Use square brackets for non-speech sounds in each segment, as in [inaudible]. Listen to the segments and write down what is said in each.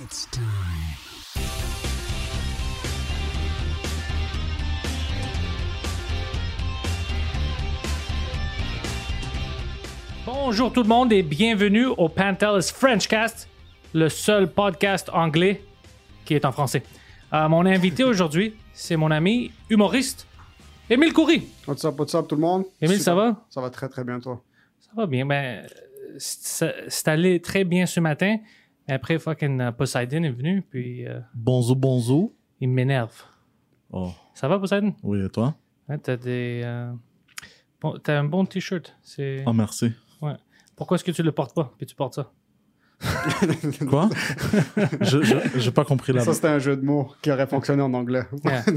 It's time. Bonjour tout le monde et bienvenue au Pantelis Frenchcast, le seul podcast anglais qui est en français. Euh, mon invité [laughs] aujourd'hui, c'est mon ami humoriste, Émile Coury. What's up, what's up tout le monde? Émile, ça va? Ça va très très bien toi. Ça va bien, ben, c'est c'est allé très bien ce matin, mais après, fucking Poseidon est venu, puis euh, Bonzo, bonzo. il m'énerve. Oh, Ça va, Poseidon? oui, et toi? Ouais, t'as des... euh, bon- t'as un bon t-shirt. C'est... Oh, merci. Ouais. Pourquoi est-ce que tu le portes pas, puis tu portes ça? [laughs] Quoi? je, je, j'ai pas compris la Ça c'était un jeu de mots qui aurait fonctionné en anglais. Yeah. [laughs]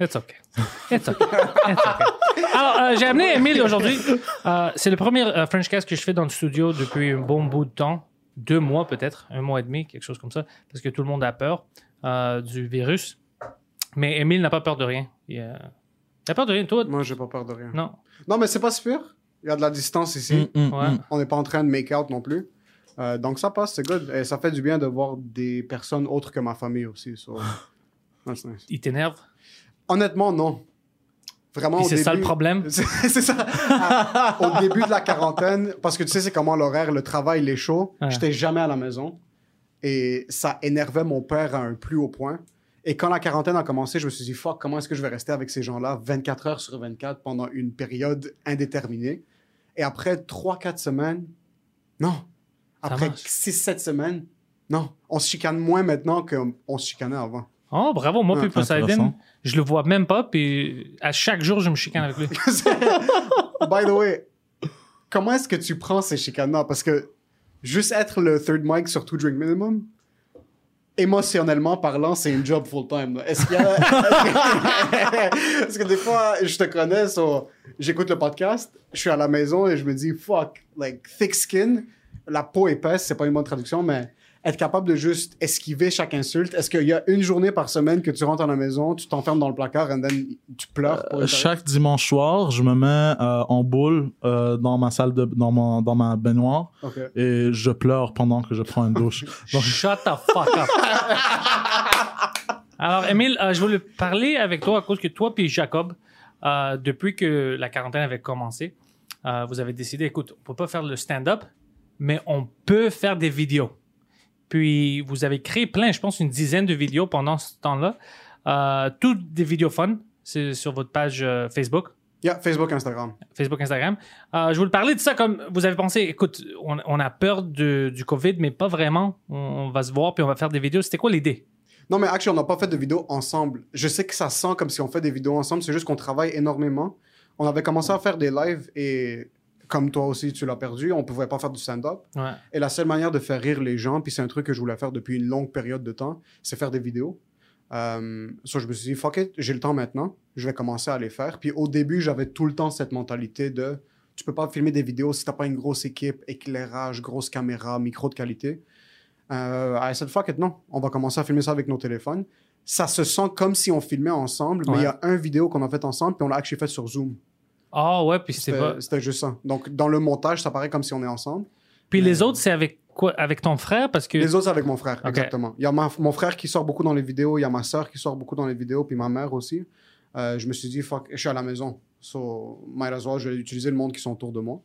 It's okay. It's okay. It's okay. Alors, euh, j'ai amené Emile aujourd'hui. Euh, c'est le premier euh, Frenchcast que je fais dans le studio depuis un bon bout de temps. Deux mois peut-être, un mois et demi, quelque chose comme ça, parce que tout le monde a peur euh, du virus. Mais Emile n'a pas peur de rien. Il a peur de rien, toi? Moi j'ai pas peur de rien. Non. Non mais c'est pas super. Il y a de la distance ici. Mm, mm, Ouais. mm. On n'est pas en train de make out non plus. Euh, donc ça passe, c'est good. Et ça fait du bien de voir des personnes autres que ma famille aussi. so, [laughs] that's nice. Il t'énerve? Honnêtement non. Vraiment Puis au c'est ça le problème? [laughs] C'est ça. À- au début de la quarantaine, parce que tu sais, c'est comment l'horaire, le travail, les shows. Ouais. J'étais jamais à la maison. Et ça énervait mon père à un plus haut point. Et quand la quarantaine a commencé, je me suis dit, fuck, comment est-ce que je vais rester avec ces gens-là 24 heures sur 24 pendant une période indéterminée? Et après 3-4 semaines, non. Après marche. 6-7 semaines, non. On se chicane moins maintenant qu'on se chicanait avant. Oh, bravo. Moi, Ah, puis Poseidon, intéressant. je le vois même pas, puis à chaque jour, je me chicane avec lui. [laughs] By the way, comment est-ce que tu prends ces chicanes-là? Parce que juste être le third mic sur Two Drink Minimum, émotionnellement parlant, c'est une job full-time. Est-ce qu'il y a... [laughs] Parce que des fois, je te connais, so, j'écoute le podcast, je suis à la maison et je me dis, fuck, like, thick skin, la peau épaisse, c'est pas une bonne traduction, mais être capable de juste esquiver chaque insulte. Est-ce qu'il y a une journée par semaine que tu rentres à la maison, tu t'enfermes dans le placard et then tu pleures? pour Euh, Chaque dimanche soir, je me mets euh, en boule euh, dans ma salle de dans, mon, dans ma baignoire et je pleure pendant que je prends une douche. [laughs] Donc, Shut the fuck up. [laughs] Alors, Émile, euh, je voulais parler avec toi à cause que toi puis Jacob, euh, depuis que la quarantaine avait commencé, euh, vous avez décidé, écoute, on peut pas faire le stand-up, mais on peut faire des vidéos. Puis, vous avez créé plein, je pense, une dizaine de vidéos pendant ce temps-là. Euh, toutes des vidéos fun. C'est sur votre page euh, Facebook. Yeah, Facebook, Instagram. Facebook, Instagram. Euh, je voulais parler de ça comme vous avez pensé, écoute, on, on a peur de- du COVID, mais pas vraiment. On, on va se voir puis on va faire des vidéos. C'était quoi l'idée? Non, mais actually, on n'a pas fait de vidéo ensemble. Je sais que ça sent comme si on fait des vidéos ensemble, c'est juste qu'on travaille énormément. On avait commencé à faire des lives et, comme toi aussi, tu l'as perdu, on pouvait pas faire du stand-up. Ouais. Et la seule manière de faire rire les gens, puis c'est un truc que je voulais faire depuis une longue période de temps, c'est faire des vidéos. Euh, so, je me suis dit, fuck it, j'ai le temps maintenant, je vais commencer à les faire. Puis au début, j'avais tout le temps cette mentalité de tu peux pas filmer des vidéos si t'as pas une grosse équipe, éclairage, grosse caméra, micro de qualité. Euh, I said, fuck it, non, on va commencer à filmer ça avec nos téléphones. Ça se sent comme si on filmait ensemble, mais il Ouais. y a un vidéo qu'on a fait ensemble, puis on l'a actually fait sur Zoom. Ah ouais, puis c'était C'était pas. c'était juste ça. Donc, dans le montage, ça paraît comme si on est ensemble. Puis les autres, c'est avec quoi? Avec ton frère? Parce que. Les autres, c'est avec mon frère, exactement. Il y a ma- mon frère qui sort beaucoup dans les vidéos, il y a ma soeur qui sort beaucoup dans les vidéos, puis ma mère aussi. Euh, je me suis dit, fuck, je suis à la maison. So, might as well, je vais utiliser le monde qui sont autour de moi.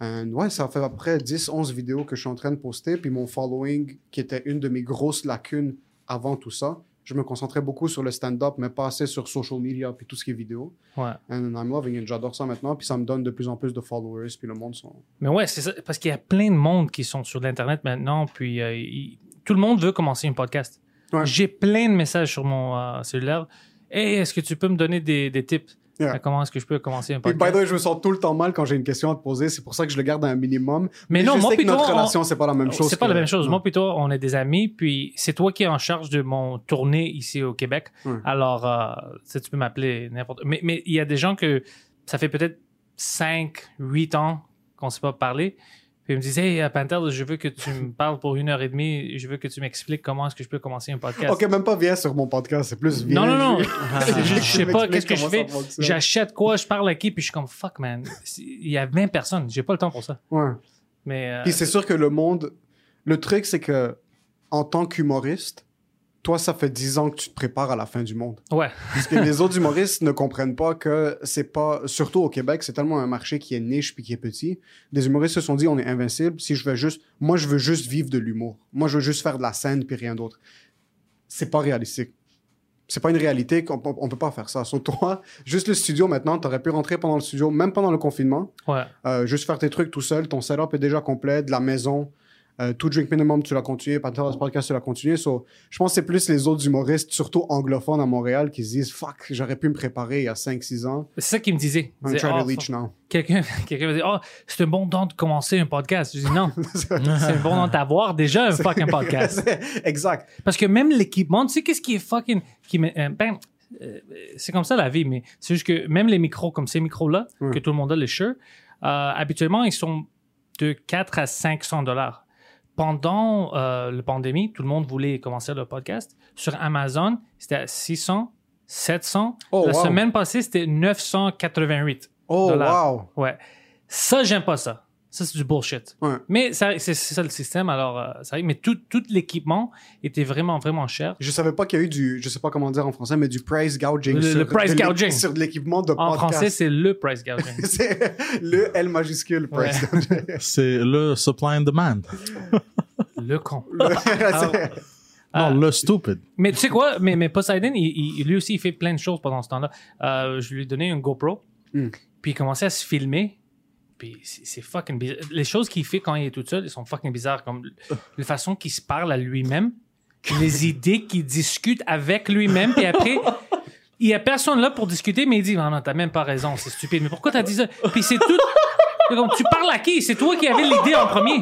And ouais, ça fait à peu près 10, 11 vidéos que je suis en train de poster, puis mon following, qui était une de mes grosses lacunes avant tout ça, je me concentrais beaucoup sur le stand-up, mais pas assez sur social media, puis tout ce qui est vidéo. Ouais. And I'm loving it. J'adore ça maintenant, puis ça me donne de plus en plus de followers, puis le monde sont... Mais ouais, c'est ça. Parce qu'il y a plein de monde qui sont sur l'Internet maintenant, puis euh, il- tout le monde veut commencer un podcast. Ouais. J'ai plein de messages sur mon euh, cellulaire. Hey, est-ce que tu peux me donner des, des tips? Yeah. Comment est-ce que je peux commencer un Puis, by podcast? the way, je me sens tout le temps mal quand j'ai une question à te poser. C'est pour ça que je le garde à un minimum. Mais non, je moi, sais que notre on- relation, c'est pas la même chose. C'est pas que- la même chose. Non. Moi, plutôt, on est des amis, puis c'est toi qui es en charge de mon tournée ici au Québec. Alors, euh, tu sais, tu peux m'appeler n'importe. Mais mais il y a des gens que ça fait peut-être 5, 8 ans qu'on ne s'est pas parlé. Puis ils me disent, hey, Panther, je veux que tu me parles pour une heure et demie. Je veux que tu m'expliques comment est-ce que je peux commencer un podcast. Ok, même pas viens sur mon podcast, c'est plus viens. Non, non, non. [laughs] Je juste sais pas qu'est-ce que je fais? J'achète quoi, je parle à qui, puis je suis comme, fuck, man. Il y a 20 personnes. J'ai pas le temps pour ça. Ouais. Mais. euh, Puis c'est sûr que le monde. Le truc, c'est que en tant qu'humoriste, toi, ça fait 10 ans que tu te prépares à la fin du monde. ouais. Parce que les [laughs] autres humoristes ne comprennent pas que c'est pas. Surtout au Québec, c'est tellement un marché qui est niche puis qui est petit. Des humoristes se sont dit on est invincible. Si je veux juste. Moi, je veux juste vivre de l'humour. Moi, je veux juste faire de la scène puis rien d'autre. C'est pas réalistique. C'est pas une réalité qu'on on peut pas faire ça. Sur toi, juste le studio maintenant, t'aurais pu rentrer pendant le studio, même pendant le confinement. Ouais. Euh, juste faire tes trucs tout seul. Ton setup est déjà complet, de la maison. Euh, tout Drink Minimum, tu l'as continué. Panthers Podcast, tu l'as continué. So, je pense que c'est plus les autres humoristes, surtout anglophones à Montréal, qui se disent Fuck, j'aurais pu me préparer il y a 5-6 ans. C'est ça qu'il me disait. Il I'm disait, trying Oh, to reach now. [laughs] quelqu'un me dit oh c'est un bon temps de commencer un podcast je dis non [laughs] c'est un bon temps d'avoir déjà un fucking podcast [laughs] exact. parce que même l'équipement tu sais qu'est-ce qui est fucking qui euh, ben euh, c'est comme ça la vie mais c'est juste que même les micros comme ces micros là Ouais. que tout le monde a les euh, habituellement ils sont de 4 à 500 dollars pendant euh, la pandémie tout le monde voulait commencer le podcast sur Amazon c'était à 600 700 Oh, la wow. semaine passée c'était 988 Oh, dollars. wow. Ouais. Ça, j'aime pas ça. Ça, c'est du bullshit. Ouais. Mais c'est ça le système, alors euh, ça arrive. Mais tout, tout l'équipement était vraiment, vraiment cher. Je savais pas qu'il y a eu du, je sais pas comment dire en français, mais du price gouging. Le- sur le price de gouging. Sur de l'équipement de En podcast. français, c'est le price gouging. [laughs] c'est le L majuscule, price gouging. C'est le supply and demand. [laughs] le con. [laughs] C'est- Ah. Non, le stupid. Mais tu sais quoi? Mais, mais Poseidon, il, il- lui aussi, il fait plein de choses pendant ce temps-là. Euh, je lui ai donné une GoPro. Hmm. Puis il commençait à se filmer. Puis c'est fucking bizarre. Les choses qu'il fait quand il est tout seul, ils sont fucking bizarres. Comme la façon qu'il se parle à lui-même, les [laughs] idées qu'il discute avec lui-même. Puis après, il y a personne là pour discuter, mais il dit Non, non, t'as même pas raison, c'est stupide. Mais pourquoi t'as dit ça? Puis c'est tout. [laughs] Tu parles à qui? C'est toi qui avais l'idée en premier.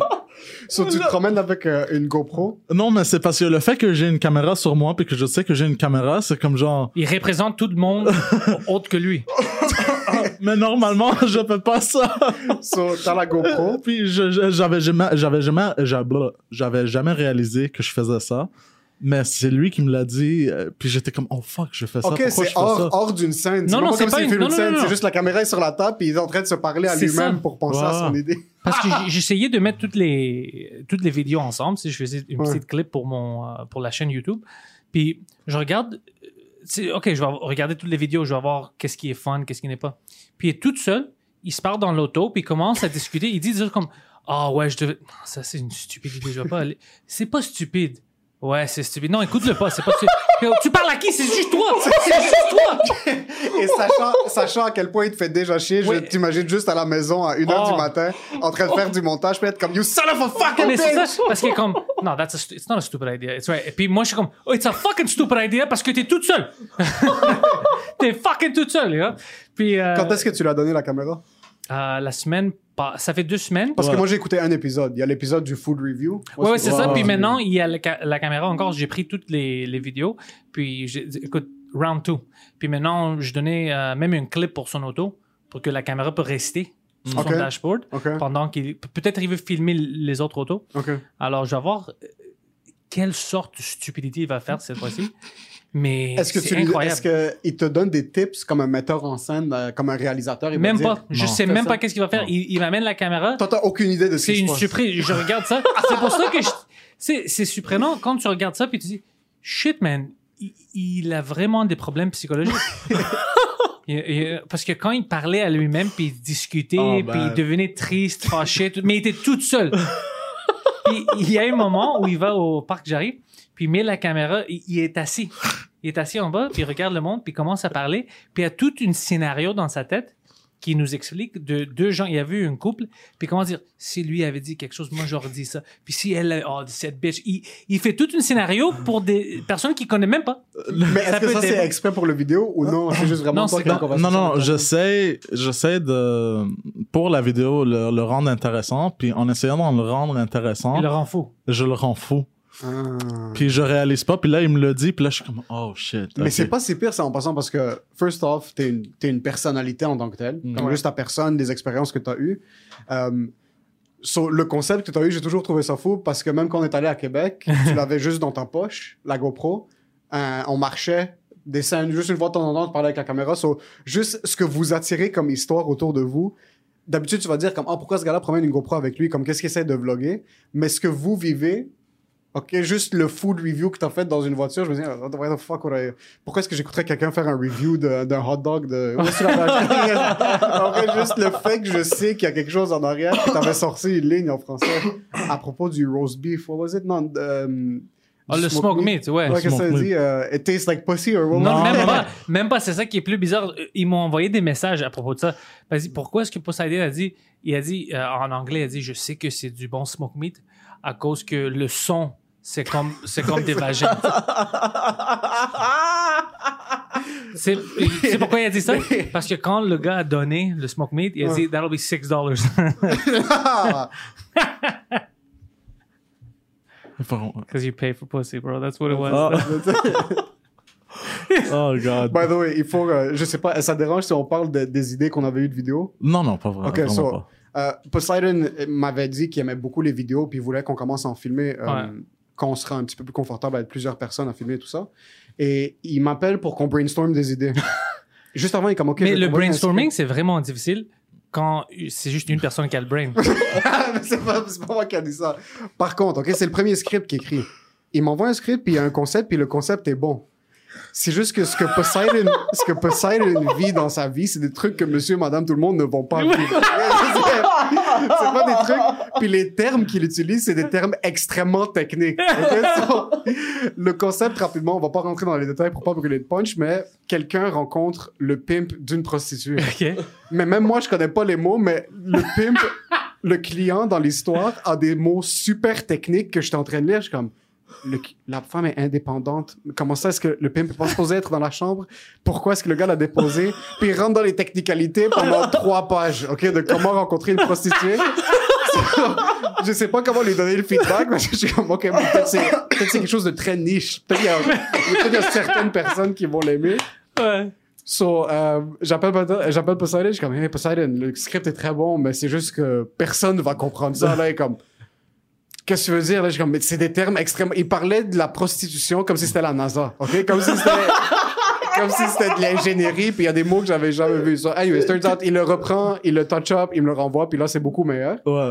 So, tu te promènes avec euh, une GoPro? Non, mais c'est parce que le fait que j'ai une caméra sur moi puis que je sais que j'ai une caméra, c'est comme genre. Il représente tout le monde [laughs] autre que lui. [laughs] Mais normalement, [laughs] je fais pas ça. So, t'as la GoPro. puis j'avais jamais, j'avais jamais, j'avais jamais réalisé que je faisais ça. Mais c'est lui qui me l'a dit. euh, Puis j'étais comme, oh fuck, je fais ça. Ok, c'est hors, d'une scène. Non, non, pas c'est comme pas s'il une- filme non, non, scène, c'est juste la caméra est sur la table, puis il est en train de se parler à lui-même pour penser à son idée. Parce que [laughs] j'essayais de mettre toutes les, toutes les vidéos ensemble. Si je faisais une Ouais. petite clip pour, mon, euh, pour la chaîne YouTube. Puis je regarde. OK, je vais regarder toutes les vidéos. Je vais voir qu'est-ce qui est fun, qu'est-ce qui n'est pas. Puis il est tout seul. Il se part dans l'auto. Puis il commence à discuter. Il dit des choses comme Ah ouais, je devais. Ça, c'est une stupide idée. Je vais pas aller. C'est pas stupide. Ouais, c'est stupide. Non, écoute-le pas. C'est pas stupide. [laughs] Tu parles à qui? C'est juste toi. C'est juste toi. Et sachant, sachant à quel point il te fait déjà chier, je t'imagine juste à la maison à 1h Oh. du matin, en train de faire du montage, puis être comme You son of a fucking c'est ça, bitch! parce qu'il est comme, non, that's a it's not a stupid idea. It's right. Et puis moi, je suis comme, oh, it's a fucking stupid idea parce que t'es toute seule. [laughs] t'es fucking toute seule, là. Puis, euh, Quand est-ce que tu lui as donné la caméra? euh, la semaine, pas- ça fait deux semaines. Parce que moi, j'ai écouté un épisode. Il y a l'épisode du food review. Ouais, ouais, c'est ça. Puis maintenant, il y a la, ca- la caméra encore. J'ai pris toutes les, les vidéos. Puis, j'ai dit, écoute, round two. Puis maintenant, je donnais euh, même une clip pour son auto pour que la caméra peut rester sur Ok. son dashboard Ok, pendant qu'il. Peut-être il veut filmer les autres autos. ok. Alors, je vais voir euh, quelle sorte de stupidité il va faire cette fois-ci. Mais Est-ce que c'est tu lui, incroyable. est-ce qu'il te donne des tips comme un metteur en scène, euh, comme un réalisateur? il Même dire, pas. Je Non. sais même ça. pas qu'est-ce qu'il va faire. Il, il m'amène la caméra. Toi, t'as aucune idée de ce C'est qui se une passe. surprise. Je regarde ça. [laughs] C'est pour ça que je- c'est c'est surprenant quand tu regardes ça puis tu dis shit man, il, il a vraiment des problèmes psychologiques. [laughs] Parce que quand il parlait à lui-même puis il discutait Oh, ben. puis il devenait triste, fâché, tout- mais il était tout seul. [laughs] puis il y a un moment où il va au parc j'arrive puis il met la caméra, il, il est assis. Il est assis en bas, puis il regarde le monde, puis il commence à parler, puis il y a tout un scénario dans sa tête. qui nous explique de deux gens. Il y avait eu un couple, puis comment dire, si lui avait dit quelque chose, moi j'aurais dit ça. Puis si elle, oh, cette bitch, il, il fait tout un scénario pour des personnes qu'il connaît même pas. Mais est-ce que ça, c'est exprès pour le vidéo ou non? C'est juste vraiment Non, toi c'est- qui as la Non, conversation non, non, j'essaie, j'essaie de, pour la vidéo, le, le rendre intéressant, puis en essayant de le rendre intéressant, Il le rend fou. je le rends fou. Ah. Puis je réalise pas, puis là, il me le dit, puis là, je suis comme, oh shit. Mais c'est pas si pire ça en passant parce que, first off, t'es une, t'es une personnalité en tant que telle. Mm. Comme juste ta personne, des expériences que t'as eues. Euh, so, le concept que t'as eu, j'ai toujours trouvé ça fou parce que même quand on est allé à Québec, [laughs] tu l'avais juste dans ta poche, la GoPro. Euh, on marchait, des scènes, juste une fois de temps en temps, tu parlais avec la caméra. So, juste ce que vous attirez comme histoire autour de vous. D'habitude, tu vas dire comme, ah, pourquoi ce gars-là promène une GoPro avec lui? Comme, qu'est-ce qu'il essaie de vlogger? Mais ce que vous vivez, Ok, juste le food review que t'as fait dans une voiture, je me dis, ah, what the fuck, I- pourquoi est-ce que j'écouterais quelqu'un faire un review d'un hot dog de. [laughs] En fait, juste le fait que je sais qu'il y a quelque chose en arrière, que t'avais sorti une ligne en français à propos du roast beef, what was it? Non, Ah, du le smoke meat, ouais. Ouais, que ça meat. dit? euh, it tastes like pussy or what? Non, pas. [laughs] Même pas. C'est ça qui est plus bizarre. Ils m'ont envoyé des messages à propos de ça. Vas-y, pourquoi est-ce que Poseidon a dit, il a dit, euh, en anglais, il a dit, je sais que c'est du bon smoke meat à cause que le son, c'est comme, c'est comme des vagins. c'est, sais pourquoi il a dit ça? Parce que quand le gars a donné le smoke meat, il a dit, that'll be six dollars. Ah, [laughs] Enfin, Because you pay for pussy, bro. That's what it was. Oh. [laughs] oh god. By the way, il faut, euh, je sais pas, ça dérange si on parle de- des idées qu'on avait eues de vidéos? Non, non, pas vrai. Ok, vraiment so, pas. euh, Poseidon m'avait dit qu'il aimait beaucoup les vidéos, puis il voulait qu'on commence à en filmer euh, Ouais. Quand on sera un petit peu plus confortable avec plusieurs personnes à filmer et tout ça. Et il m'appelle pour qu'on brainstorm des idées. [laughs] Juste avant, il est comme, OK, Mais le brainstorming, c'est vraiment difficile quand c'est juste une personne qui a le brain. [laughs] c'est pas, pas moi qui a dit ça. Par contre, OK, c'est le premier script qui écrit. Il m'envoie un script, puis il y a un concept, puis le concept est bon. C'est juste que ce que Poseidon, ce que Poseidon vit dans sa vie, c'est des trucs que monsieur, madame, tout le monde ne vont pas vivre. [laughs] c'est pas des trucs. Puis les termes qu'il utilise, c'est des termes extrêmement techniques. [laughs] So, le concept, rapidement, on va pas rentrer dans les détails pour pas brûler de punch, mais quelqu'un rencontre le pimp d'une prostituée. Mais même moi, je connais pas les mots, mais le pimp, le client dans l'histoire a des mots super techniques que j'étais en train de lire. Je suis comme, le- la femme est indépendante. Comment ça est-ce que le pimp est pas supposé être dans la chambre? Pourquoi est-ce que le gars l'a déposé? Puis il rentre dans les technicalités pendant trois pages, OK, de comment rencontrer une prostituée. [laughs] je sais pas comment lui donner le feedback, mais je suis comme, OK, peut-être c'est, peut-être c'est quelque chose de très niche. Peut-être qu'il y qu'il y a certaines personnes qui vont l'aimer. Ouais. So, euh, j'appelle j'appelle Poseidon, je suis comme, hey Poseidon, le script est très bon, mais c'est juste que personne va comprendre ça. Là, est comme, qu'est-ce que tu veux dire? Là, je suis comme, mais c'est des termes extrêmement. Il parlait de la prostitution comme si c'était la NASA, ok? Comme si c'était. [laughs] Comme si c'était de l'ingénierie, puis il y a des mots que j'avais jamais vus. So, anyway, turns out, il le reprend, il le touch up, il me le renvoie, puis là, c'est beaucoup meilleur. Ouais.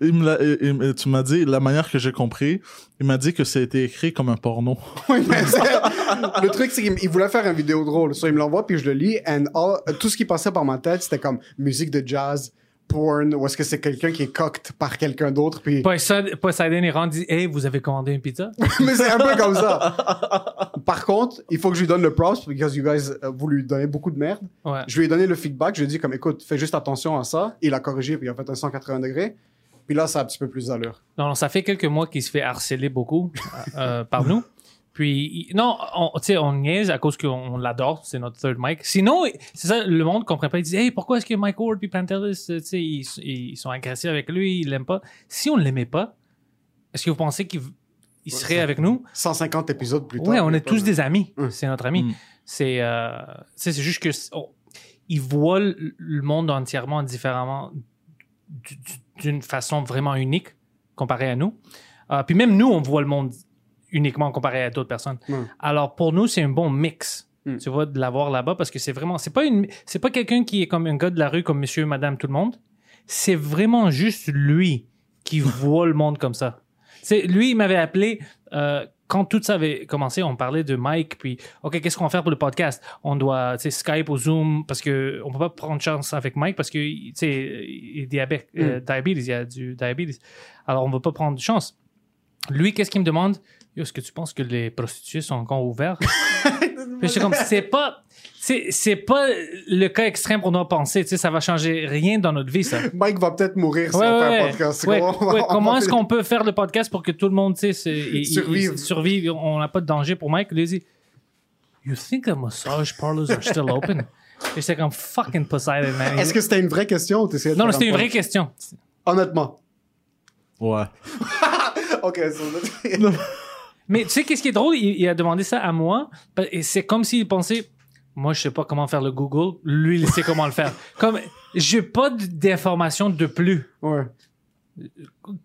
Il me l'a- il- il- tu m'as dit, la manière que j'ai compris, il m'a dit que ça a été écrit comme un porno. [laughs] Oui, mais c'est- le truc, c'est qu'il il voulait faire une vidéo drôle. So, il me l'envoie, puis je le lis, and all- tout ce qui passait par ma tête, c'était comme musique de jazz, porn, ou est-ce que c'est quelqu'un qui est cocked par quelqu'un d'autre, puis... Poseidon, est rendu dit Hey, vous avez commandé une pizza [laughs] mais c'est un peu comme ça. Par contre, il faut que je lui donne le props, because you guys, euh, vous lui donnez beaucoup de merde. Ouais. Je lui ai donné le feedback, je lui ai dit comme, écoute, fais juste attention à ça. Il a corrigé, puis il a fait un 180 degrés. Puis là, ça a un petit peu plus d'allure. Non, non, ça fait quelques mois qu'il se fait harceler beaucoup [laughs] euh, par nous. Puis, non, on, tu sais, on niaise à cause qu'on l'adore, c'est notre third mic. Sinon, c'est ça, le monde comprend pas. Il dit, hey, pourquoi est-ce que Mike Ward puis Pantelis, tu sais, ils, ils sont agressifs avec lui, ils l'aiment pas? Si on l'aimait pas, est-ce que vous pensez qu'il il serait avec nous? 150 épisodes plus tard. Ouais, on est tous de- des amis. Mm. C'est notre ami. Mm. C'est, euh, c'est juste que on- il voit le monde entièrement différemment, du- du- d'une façon vraiment unique comparé à nous. Euh, puis même nous, on voit le monde uniquement comparé à d'autres personnes. Alors pour nous, c'est un bon mix. Mm. Tu vois, de l'avoir là-bas parce que c'est vraiment, c'est pas une, c'est pas quelqu'un qui est comme un gars de la rue comme monsieur, madame, tout le monde. C'est vraiment juste lui qui [laughs] voit le monde comme ça. C'est lui, il m'avait appelé euh, quand tout ça avait commencé. On parlait de Mike, puis ok, qu'est-ce qu'on va faire pour le podcast? On doit, Skype ou Zoom parce que on peut pas prendre chance avec Mike parce que il est diabète, euh, diabetes, il y a du diabetes. Alors on va pas prendre de chance. Lui, qu'est-ce qu'il me demande? Est-ce que tu penses que les prostituées sont encore ouvertes? [laughs] Puis j'étais comme, c'est pas. C'est c'est pas le cas extrême qu'on doit penser. Tu sais, ça va changer rien dans notre vie, ça. Mike va peut-être mourir si Ouais, on fait un podcast. ouais. [laughs] Comment est-ce qu'on peut faire le podcast pour que tout le monde, tu sais, Survive. survive? On n'a pas de danger pour Mike. Il a dit, You think the massage parlors are still open? Et j'étais comme fucking Poseidon, man. Est-ce que c'était une vraie question ou t'essayais de Non, c'était un une vraie question. Honnêtement. Ouais. [laughs] Ok, so- Mais tu sais, qu'est-ce qui est drôle? Il, il a demandé ça à moi. Et c'est comme s'il pensait, moi, je sais pas comment faire le Google. Lui, il sait comment le faire. [laughs] Comme, j'ai pas d'informations de plus. ouais.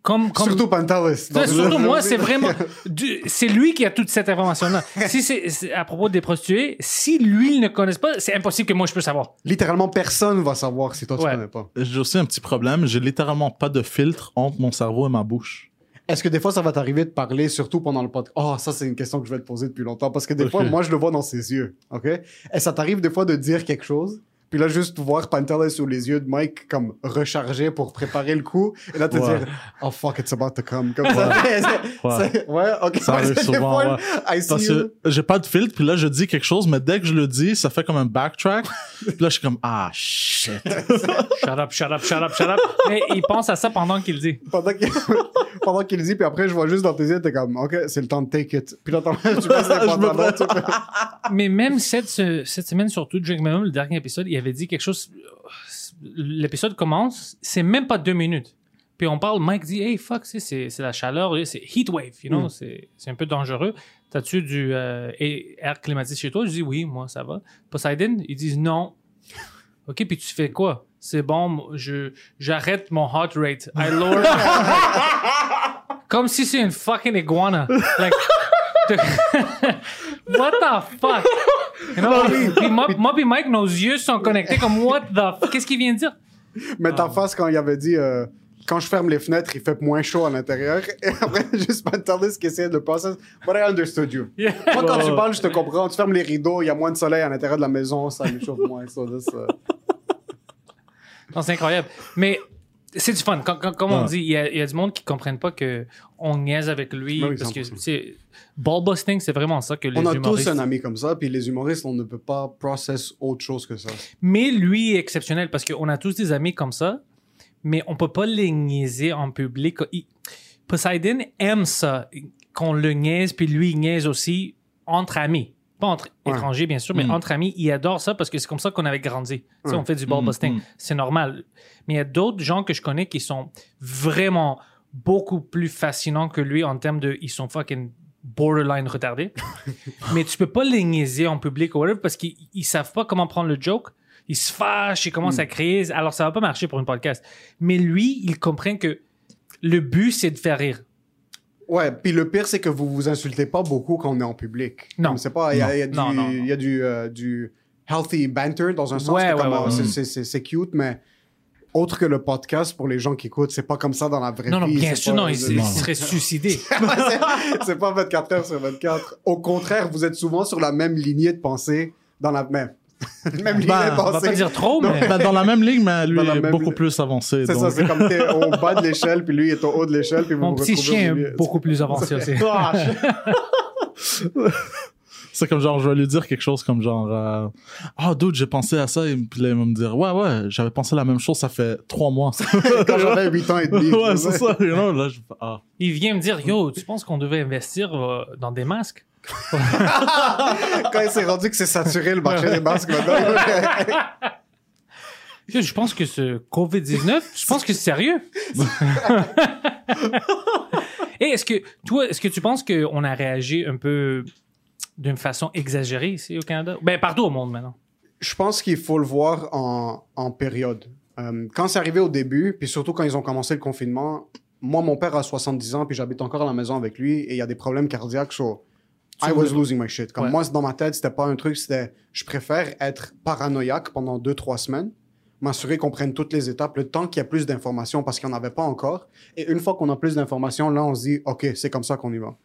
Comme, comme, Surtout Pantelis. Tu sais, surtout moi, c'est vraiment. [laughs] C'est lui qui a toute cette information-là. Si c'est à propos des prostituées, si lui, il ne connaît pas, c'est impossible que moi, je peux savoir. Littéralement, personne va savoir si toi, tu Ouais. connais pas. J'ai aussi un petit problème. J'ai littéralement pas de filtre entre mon cerveau et ma bouche. Est-ce que des fois, ça va t'arriver de parler, surtout pendant le podcast? Oh, ça, c'est une question que je vais te poser depuis longtemps. Parce que des fois, moi, je le vois dans ses yeux. OK? Et ça t'arrive des fois de dire quelque chose, puis là, juste voir Pantelis sous les yeux de Mike, comme recharger pour préparer le coup, et là, te Ouais. dire, oh fuck, it's about to come. Comme ça. Ouais. [laughs] ouais, OK. Ça arrive souvent, ouais. I see Parce you. que j'ai pas de filtre, puis là, je dis quelque chose, mais dès que je le dis, ça fait comme un backtrack. [laughs] puis là, je suis comme, ah, shit. [laughs] Shut up, shut up, shut up, shut up. Mais il pense à ça pendant qu'il dit. pendant qu'il pendant qu'il dit, puis après, je vois juste dans tes yeux, t'es comme, OK, c'est le temps de take it. Puis là, t'en- tu passes les pantalons, Mais même cette, ce- cette semaine, surtout, Drink Minimum, le dernier épisode, il avait dit quelque chose. L'épisode commence, c'est même pas deux minutes. Puis on parle, Mike dit, hey, fuck, c'est- la chaleur, c'est heat wave, you know, c'est c'est un peu dangereux. T'as-tu du euh, air climatisé chez toi? Je dis, oui, moi, ça va. Poseidon, ils disent non. OK, puis tu fais quoi? C'est bon, je j'arrête mon heart rate. I lower. [laughs] Comme si c'est une fucking iguana. Like, [laughs] what the fuck? You know, puis moi, moi puis Mike, nos yeux sont connectés comme what the f- Qu'est-ce qu'il vient de dire? Mais ta face, quand il avait dit, euh, quand je ferme les fenêtres, il fait moins chaud à l'intérieur. [laughs] Et après, [laughs] juste Pantelis qui essayait de passer. But I understood you. Moi, quand tu parles, je te comprends. Tu fermes les rideaux, il y a moins de soleil à l'intérieur de la maison, ça me chauffe moins. So this, uh, Non, c'est incroyable. Mais c'est du fun. Comme, on Ouais. dit, il y, a, il y a du monde qui ne comprennent pas que on niaise avec lui. Ben oui, parce que 100%. c'est ball busting, c'est vraiment ça que les On a humoristes. tous un ami comme ça, puis les humoristes, on ne peut pas process autre chose que ça. Mais lui est exceptionnel parce qu'on a tous des amis comme ça, mais on peut pas les niaiser en public. Il- Poseidon aime ça, qu'on le niaise, puis lui, il niaise aussi entre amis. Pas entre Ouais. étrangers, bien sûr, mais Mm. entre amis, il adore ça parce que c'est comme ça qu'on avait grandi. On fait du ball Mm, busting. mm. C'est normal. Mais il y a d'autres gens que je connais qui sont vraiment beaucoup plus fascinants que lui en termes de. Ils sont fucking borderline retardés. [laughs] mais tu peux pas les niaiser en public ou whatever parce qu'ils ils savent pas comment prendre le joke. Ils se fâchent, ils commencent à crier. Alors, ça va pas marcher pour une podcast. Mais lui, il comprend que le but, c'est de faire rire. Ouais, puis le pire, c'est que vous vous insultez pas beaucoup quand on est en public. Non. C'est pas, il y a, il y a Non, du, non, non. il y a du, euh, du healthy banter dans un sens. Ouais, que ouais, euh, c'est- cute, mais autre que le podcast, pour les gens qui écoutent, c'est pas comme ça dans la vraie Non, non, vie. bien sûr, pas- non, il, [laughs] [laughs] c'est- il serait suicidé. c'est- c'est pas 24 heures sur 24. Au contraire, vous êtes souvent sur la même lignée de pensée, dans la même, [laughs] même Ben, de on va pas dire trop, mais. Ben, dans la même ligne, mais lui est même beaucoup plus avancé. C'est ça, donc- c'est comme t'es au bas de l'échelle, puis lui est au haut de l'échelle, puis vous Mon vous petit chien est beaucoup plus avancé aussi. [laughs] Ah, [laughs] C'est comme genre, je vais lui dire quelque chose comme genre, euh, ah, dude, j'ai pensé à ça, et puis là, il va me dire, ouais, ouais, j'avais pensé la même chose, ça fait trois mois. Quand j'avais 8 ans et demi. ouais, c'est ça, you know, là, je ah. Il vient me dire Yo, tu penses qu'on devait investir euh, dans des masques? [laughs] Quand il s'est rendu que c'est saturé le marché des masques maintenant. Je pense que ce COVID-19, je pense que c'est sérieux. [laughs] Et est-ce que, toi, est-ce que tu penses qu'on a réagi un peu d'une façon exagérée ici au Canada? Ben, partout au monde maintenant. Je pense qu'il faut le voir en, en période. Euh, quand c'est arrivé au début, puis surtout quand ils ont commencé le confinement, moi, mon père a 70 ans, puis j'habite encore à la maison avec lui, et il y a des problèmes cardiaques, so I was losing my shit. Comme Ouais. moi, dans ma tête, c'était pas un truc, c'était je préfère être paranoïaque pendant deux, trois semaines, m'assurer qu'on prenne toutes les étapes, le temps qu'il y a plus d'informations, parce qu'il n'y en avait pas encore. Et une fois qu'on a plus d'informations, là, on se dit, OK, c'est comme ça qu'on y va.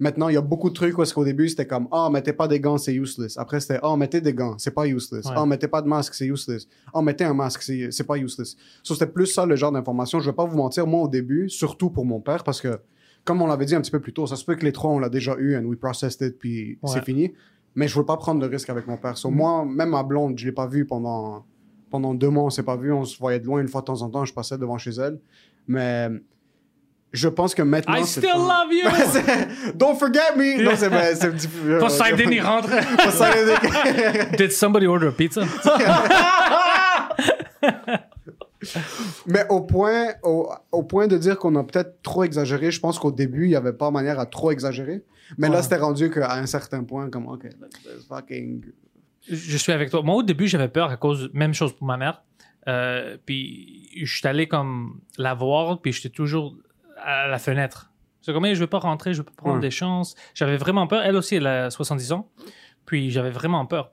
Maintenant, il y a beaucoup de trucs où est-ce qu'au début, c'était comme, ah, mettez pas des gants, c'est useless. Après, c'était, ah, mettez des gants, c'est pas useless. Ouais. Ah, mettez pas de masque, c'est useless. Ah, mettez un masque, c'est c'est pas useless. So, c'était plus ça le genre d'information. Je vais pas vous mentir, moi, au début, surtout pour mon père, parce que, comme on l'avait dit un petit peu plus tôt, ça se peut que les trois, on l'a déjà eu, and we processed it, puis Ouais. c'est fini. Mais je veux pas prendre de risque avec mon père. So, Moi, même ma blonde, je l'ai pas vue pendant, pendant deux mois, on s'est pas vu. On se voyait de loin une fois de temps en temps. Je passais devant chez elle. Mais je pense que maintenant. I still love you! [laughs] Don't forget me! Non, c'est vrai. C'est un petit peu. Poseidon, il rentre. Poseidon. [laughs] [laughs] Did somebody order a pizza? Mais au point, au, au point de dire qu'on a peut-être trop exagéré, je pense qu'au début, il n'y avait pas manière à trop exagérer. Mais là, c'était rendu qu'à un certain point, comme, OK, let's, fucking. Je suis avec toi. Moi, au début, j'avais peur à cause, même chose pour ma mère. Euh, puis, je suis allé comme la voir, puis j'étais toujours à la fenêtre. C'est comme, je veux pas rentrer, je veux pas prendre Ouais. des chances. J'avais vraiment peur. Elle aussi, elle a 70 ans. Puis, j'avais vraiment peur.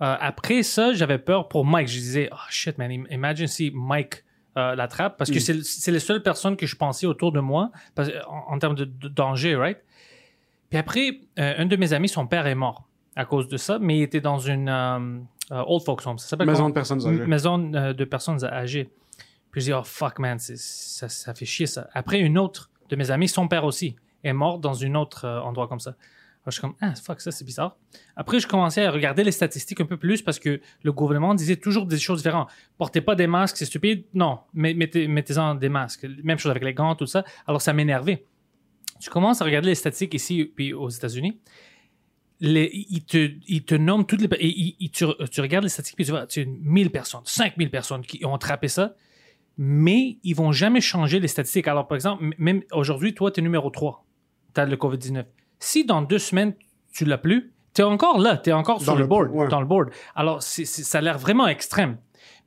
Euh, après ça, j'avais peur pour Mike. Je disais, oh shit, man, im- imagine si Mike euh, l'attrape, parce que Mm. c'est les seules personnes que je pensais autour de moi, parce, en, en termes de, de danger, right? Puis après, euh, un de mes amis, son père est mort à cause de ça, mais il était dans une euh, euh, old folks home. Ça s'appelle Maison de personnes âgées. Maison euh, de personnes âgées. Puis je dis, oh fuck man, ça, ça fait chier ça. Après, une autre de mes amis, son père aussi, est mort dans un autre euh, endroit comme ça. Alors, je suis comme, ah fuck, ça c'est bizarre. Après, je commençais à regarder les statistiques un peu plus parce que le gouvernement disait toujours des choses différentes. Portez pas des masques, c'est stupide. Non, mettez-en des masques. Même chose avec les gants, tout ça. Alors, ça m'énervait. Tu commences à regarder les statistiques ici, puis aux États-Unis. Ils, te, ils te nomment toutes les. ils- tu, regardes les statistiques, puis tu vois, tu as 1000 personnes, 5000 personnes qui ont attrapé ça, mais ils vont jamais changer les statistiques. Alors, par exemple, même aujourd'hui, toi, tu es numéro 3. Tu as le COVID-19. Si dans deux semaines, tu l'as plus, tu es encore là, tu es encore sur le, le- board, ouais. dans le board. Alors, ça a l'air vraiment extrême.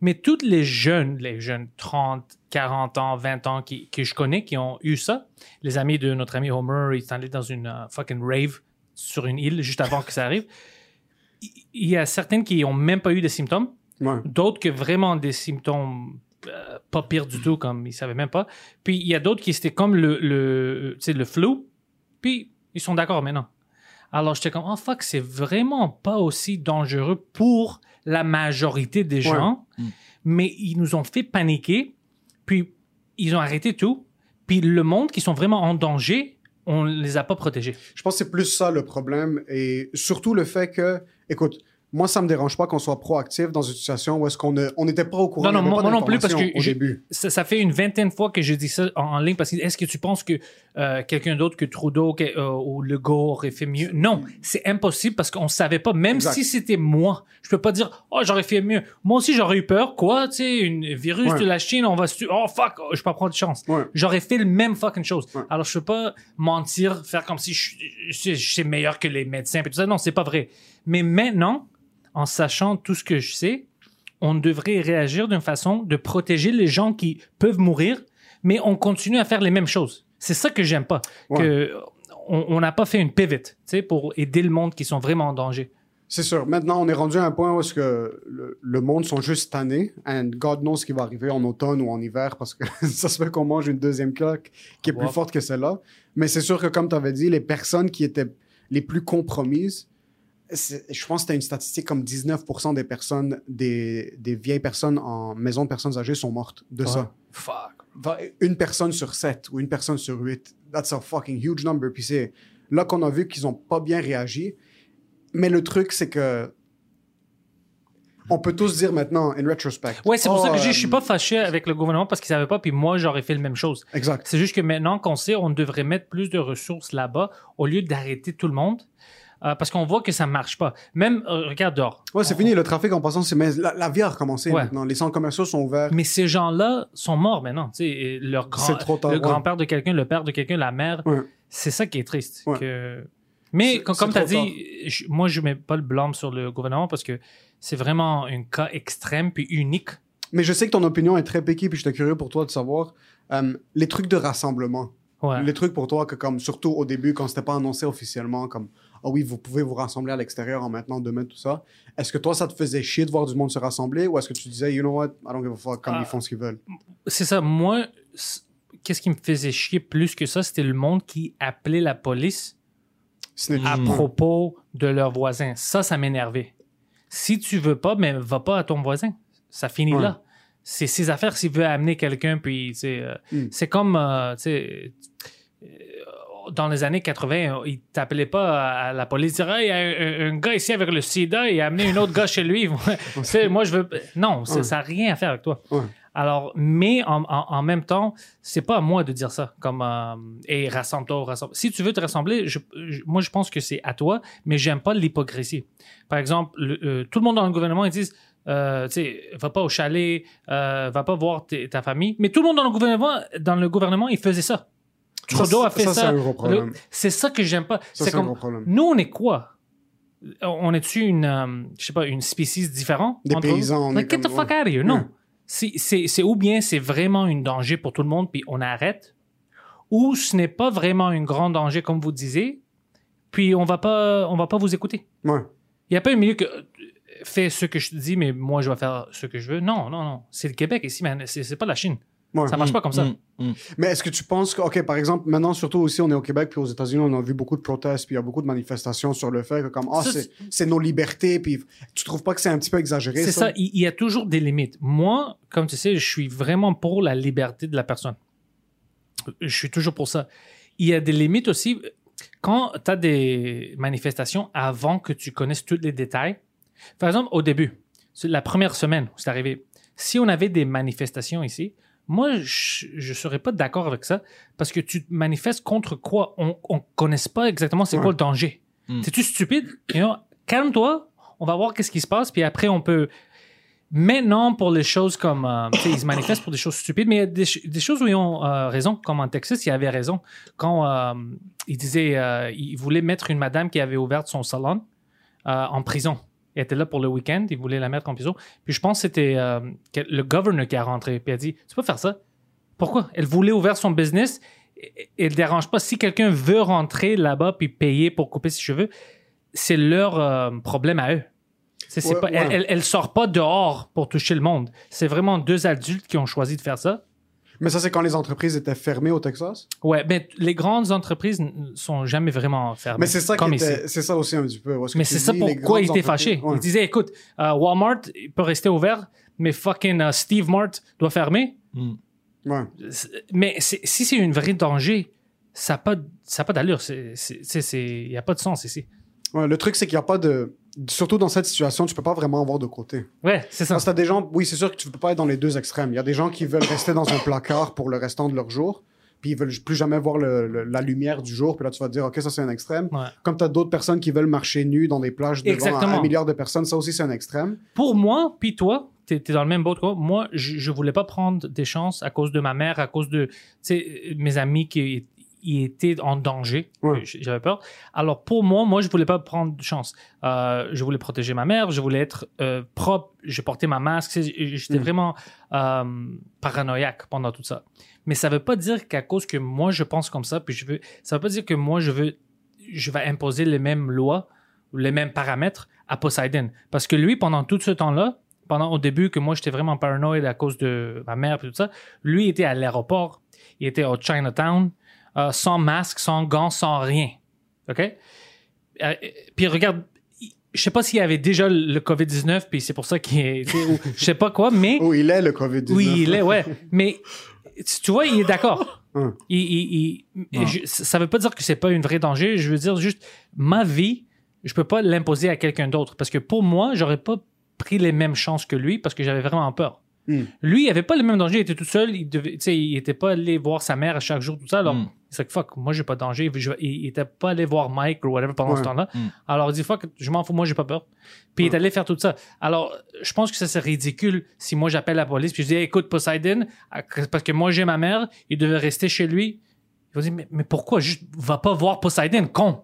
Mais tous les jeunes, les jeunes 30, 40 ans, 20 ans qui, que je connais, qui ont eu ça, les amis de notre ami Homer, ils sont allés dans une euh, fucking rave sur une île juste avant que ça arrive. Il y a certaines qui ont même pas eu de symptômes, Ouais. d'autres que vraiment des symptômes euh, pas pires du tout, comme ils savaient même pas. Puis il y a d'autres qui c'était comme le, le, le flu, puis ils sont d'accord maintenant. Alors j'étais comme, oh fuck, c'est vraiment pas aussi dangereux pour la majorité des gens, mais ils nous ont fait paniquer, puis ils ont arrêté tout, puis le monde qui sont vraiment en danger, on les a pas protégés. Je pense que c'est plus ça le problème. Et surtout le fait que, écoute, moi ça me dérange pas qu'on soit proactif dans une situation où est-ce qu'on on n'était pas au courant. Non, non, moi, non plus, parce que je- début. ça, ça fait une vingtaine de fois que je dis ça en, en ligne parce que est-ce que tu penses que euh, quelqu'un d'autre que Trudeau que- euh, ou Legault aurait fait mieux? Non, c'est impossible parce qu'on savait pas. Même Exact. si c'était moi, je peux pas dire oh j'aurais fait mieux. Moi aussi j'aurais eu peur. Quoi, tu sais, une virus Ouais. de la Chine, on va se tuer. Oh fuck, oh, je peux pas prendre de chance. Ouais. J'aurais fait le même fucking chose. Ouais. Alors je peux pas mentir, faire comme si je, je, je sais meilleur que les médecins et tout ça. Non, c'est pas vrai. Mais maintenant, en sachant tout ce que je sais, on devrait réagir d'une façon de protéger les gens qui peuvent mourir, mais on continue à faire les mêmes choses. C'est ça que j'aime pas. Ouais. Que on n'a pas fait une pivot, pour aider le monde qui sont vraiment en danger. C'est sûr. Maintenant, on est rendu à un point où est-ce que le, le monde sont juste tannés and God knows ce qui va arriver en automne ou en hiver parce que [laughs] ça se fait qu'on mange une deuxième claque qui est Wow. plus forte que celle-là. Mais c'est sûr que, comme tu avais dit, les personnes qui étaient les plus compromises, je pense que c'était une statistique comme 19% des personnes, des, des vieilles personnes en maison de personnes âgées sont mortes de ça. Fuck. Une personne sur sept ou une personne sur huit. That's a fucking huge number. Puis c'est là qu'on a vu qu'ils ont pas bien réagi. Mais le truc, c'est que on peut tous dire maintenant, in retrospect. Ouais, c'est pour oh, ça que je je suis pas fâché avec le gouvernement parce qu'ils savaient pas, puis moi j'aurais fait la même chose. Exact. C'est juste que maintenant qu'on sait, on devrait mettre plus de ressources là-bas au lieu d'arrêter tout le monde. Euh, parce qu'on voit que ça marche pas. Même, euh, regarde dehors. Ouais, c'est fini. Le trafic en passant, c'est la, la vie a recommencé Ouais. maintenant. Les centres commerciaux sont ouverts. Mais ces gens-là sont morts maintenant. Tu sais, et leur grand, C'est trop tard, le ouais. grand-père de quelqu'un, le père de quelqu'un, la mère. Ouais. C'est ça qui est triste. Ouais. que- Mais comme tu as dit, je- moi, je mets pas le blâme sur le gouvernement parce que c'est vraiment un cas extrême puis unique. Mais je sais que ton opinion est très piquée, puis j'étais curieux pour toi de savoir euh, les trucs de rassemblement. Ouais. Les trucs pour toi que, comme, surtout au début, quand c'était pas annoncé officiellement, comme, ah oui, vous pouvez vous rassembler à l'extérieur en maintenant demain, tout ça. Est-ce que toi, ça te faisait chier de voir du monde se rassembler ou est-ce que tu disais, you know what, I don't give a fuck, comme Ah. ils font ce qu'ils veulent? C'est ça. Moi, qu'est-ce qui me faisait chier plus que ça, c'était le monde qui appelait la police à propos de leurs voisins. Ça, ça m'énervait. Si tu veux pas, mais va pas à ton voisin. Ça finit Ouais. là. C'est ses affaires s'il veut amener quelqu'un, puis euh, Mm. c'est comme, euh, euh, dans les années 80, ils t'appelaient pas à la police, Hey, il y a un, un gars ici avec le sida, il a amené un autre gars chez lui. [laughs] Moi, je veux. Non, Ouais. ça n'a rien à faire avec toi. Ouais. Alors, mais en, en- en même temps, c'est pas à moi de dire ça. Comme, euh, et rassemble-toi, rassemble. Si tu veux te rassembler, je- je- moi, je pense que c'est à toi, mais j'aime pas l'hypocrisie. Par exemple, le- euh, tout le monde dans le gouvernement, ils disent, euh, tu sais, va pas au chalet, euh, va pas voir ta famille. Mais tout le monde dans le gouvernement, dans le gouvernement, il faisait ça. Trudeau a fait ça. c'est ça que j'aime pas. C'est comme, nous, on est quoi? On est-tu une, euh, je sais pas, une spécie différente? Des paysans, Like, get the fuck out of here. Non. C'est- ou bien c'est vraiment un danger pour tout le monde, puis on arrête, ou ce n'est pas vraiment un grand danger, comme vous disiez, puis on va pas, on va pas vous écouter. Ouais. Il n'y a pas un milieu que euh, fais ce que je te dis, mais moi, je vais faire ce que je veux. Non, non, non. C'est le Québec ici, man. C'est c'est pas la Chine. Ouais. Ça marche pas comme ça. Mm, mm. Mais est-ce que tu penses que, OK, par exemple, maintenant, surtout aussi, on est au Québec, puis aux États-Unis, on a vu beaucoup de protestes, puis il y a beaucoup de manifestations sur le fait que, comme, ah, c'est nos libertés, puis tu trouves pas que c'est un petit peu exagéré, C'est ça? ça, il il y, a toujours des limites. Moi, comme tu sais, je suis vraiment pour la liberté de la personne. Je suis toujours pour ça. Il y a des limites aussi. Quand tu as des manifestations avant que tu connaisses tous les détails, par exemple, au début, la première semaine où c'est arrivé, si on avait des manifestations ici, moi, je ne serais pas d'accord avec ça parce que tu te manifestes contre quoi? On ne connaisse pas exactement c'est Ouais. quoi le danger. Mm. C'est-tu stupide? You know, Calme-toi, on va voir qu'est-ce qui se passe, puis après, on peut. Maintenant, pour les choses comme. euh, ils se manifestent pour des choses stupides, mais il y a des, ch- des choses où ils ont euh, raison, comme en Texas, il avait raison. Quand euh, il disait. euh, il voulait mettre une madame qui avait ouvert son salon euh, en prison. Elle était là pour le week-end, il voulait la mettre en prison. Puis je pense que c'était euh, le gouverneur qui a rentré, puis il a dit Tu peux faire ça Pourquoi? Elle voulait ouvrir son business. Elle ne dérange pas. Si quelqu'un veut rentrer là-bas puis payer pour couper ses cheveux, c'est leur euh, problème à eux. C'est, c'est Ouais, pas, ouais. Elle, elle, elle sort pas dehors pour toucher le monde. C'est vraiment deux adultes qui ont choisi de faire ça. Mais ça, c'est quand les entreprises étaient fermées au Texas? Ouais, mais les grandes entreprises n- sont jamais vraiment fermées. Mais c'est ça qui comme était- ça aussi un petit peu. Mais c'est ça pourquoi il grandes était fâché. entreprises- ouais. Il disait, écoute, euh, Walmart il peut rester ouvert, mais fucking euh, Steve Mart doit fermer. Ouais. C'est- Mais c'est- si c'est un vrai danger, ça n'a pas, ça a pas d'allure. C'est- c'est- c'est- c'est- Il n'y a pas de sens ici. Ouais, le truc, c'est qu'il n'y a pas de. Surtout dans cette situation, tu peux pas vraiment avoir de côté. Ouais, c'est ça. Parce que t'as des gens, oui, c'est sûr que tu peux pas être dans les deux extrêmes. Il y a des gens qui veulent rester dans un placard pour le restant de leur jour, puis ils veulent plus jamais voir le- le- la lumière du jour, puis là tu vas te dire, ok, ça c'est un extrême. Ouais. Comme t'as d'autres personnes qui veulent marcher nus dans des plages devant Exactement. un milliard de personnes, ça aussi c'est un extrême. Pour moi, puis toi, tu es, dans le même boat que moi. Moi, je, je voulais pas prendre des chances à cause de ma mère, à cause de mes amis qui y étaient en danger. Ouais. J- J'avais peur. Alors pour moi, moi, je voulais pas prendre de chance. Euh, je voulais protéger ma mère, je voulais être euh, propre, je portais ma masque. J'étais Mm. vraiment euh, paranoïaque pendant tout ça. Mais ça veut pas dire qu'à cause que moi, je pense comme ça, puis je veux... Ça veut pas dire que moi, je veux... Je vais imposer les mêmes lois ou les mêmes paramètres à Poseidon. Parce que lui, pendant tout ce temps-là, pendant au début que moi j'étais vraiment paranoïde à cause de ma mère et tout ça, lui était à l'aéroport, il était au Chinatown, euh, sans masque, sans gants, sans rien. OK? Euh, puis regarde, je sais pas s'il avait déjà le COVID-19, puis c'est pour ça qu'il est. ou Je sais pas quoi, mais. [laughs] Oh, il est le COVID-19. Oui, il est, ouais. Mais tu vois, il est d'accord. [laughs] Hum. Il, il- il- je- ça veut pas dire que c'est pas un vrai danger. Je veux dire juste, ma vie, je peux pas l'imposer à quelqu'un d'autre. Parce que pour moi, j'aurais pas pris les mêmes chances que lui parce que j'avais vraiment peur. Hum. Lui, il avait pas le même danger. Il était tout seul. Il, devait, il était pas allé voir sa mère à chaque jour, tout ça. Alors, Mm. C'est que fuck, moi, j'ai pas de danger. Je- il, il était pas allé voir Mike ou whatever pendant ce temps-là. Mm. Alors, il dit fuck, je m'en fous, moi, j'ai pas peur. Puis il est Ouais. allé faire tout ça. Alors, je pense que ça c'est ridicule si moi j'appelle la police puis je dis écoute Poseidon, parce que moi j'ai ma mère, il devait rester chez lui. Il va dire mais, mais pourquoi? Juste va pas voir Poseidon, con.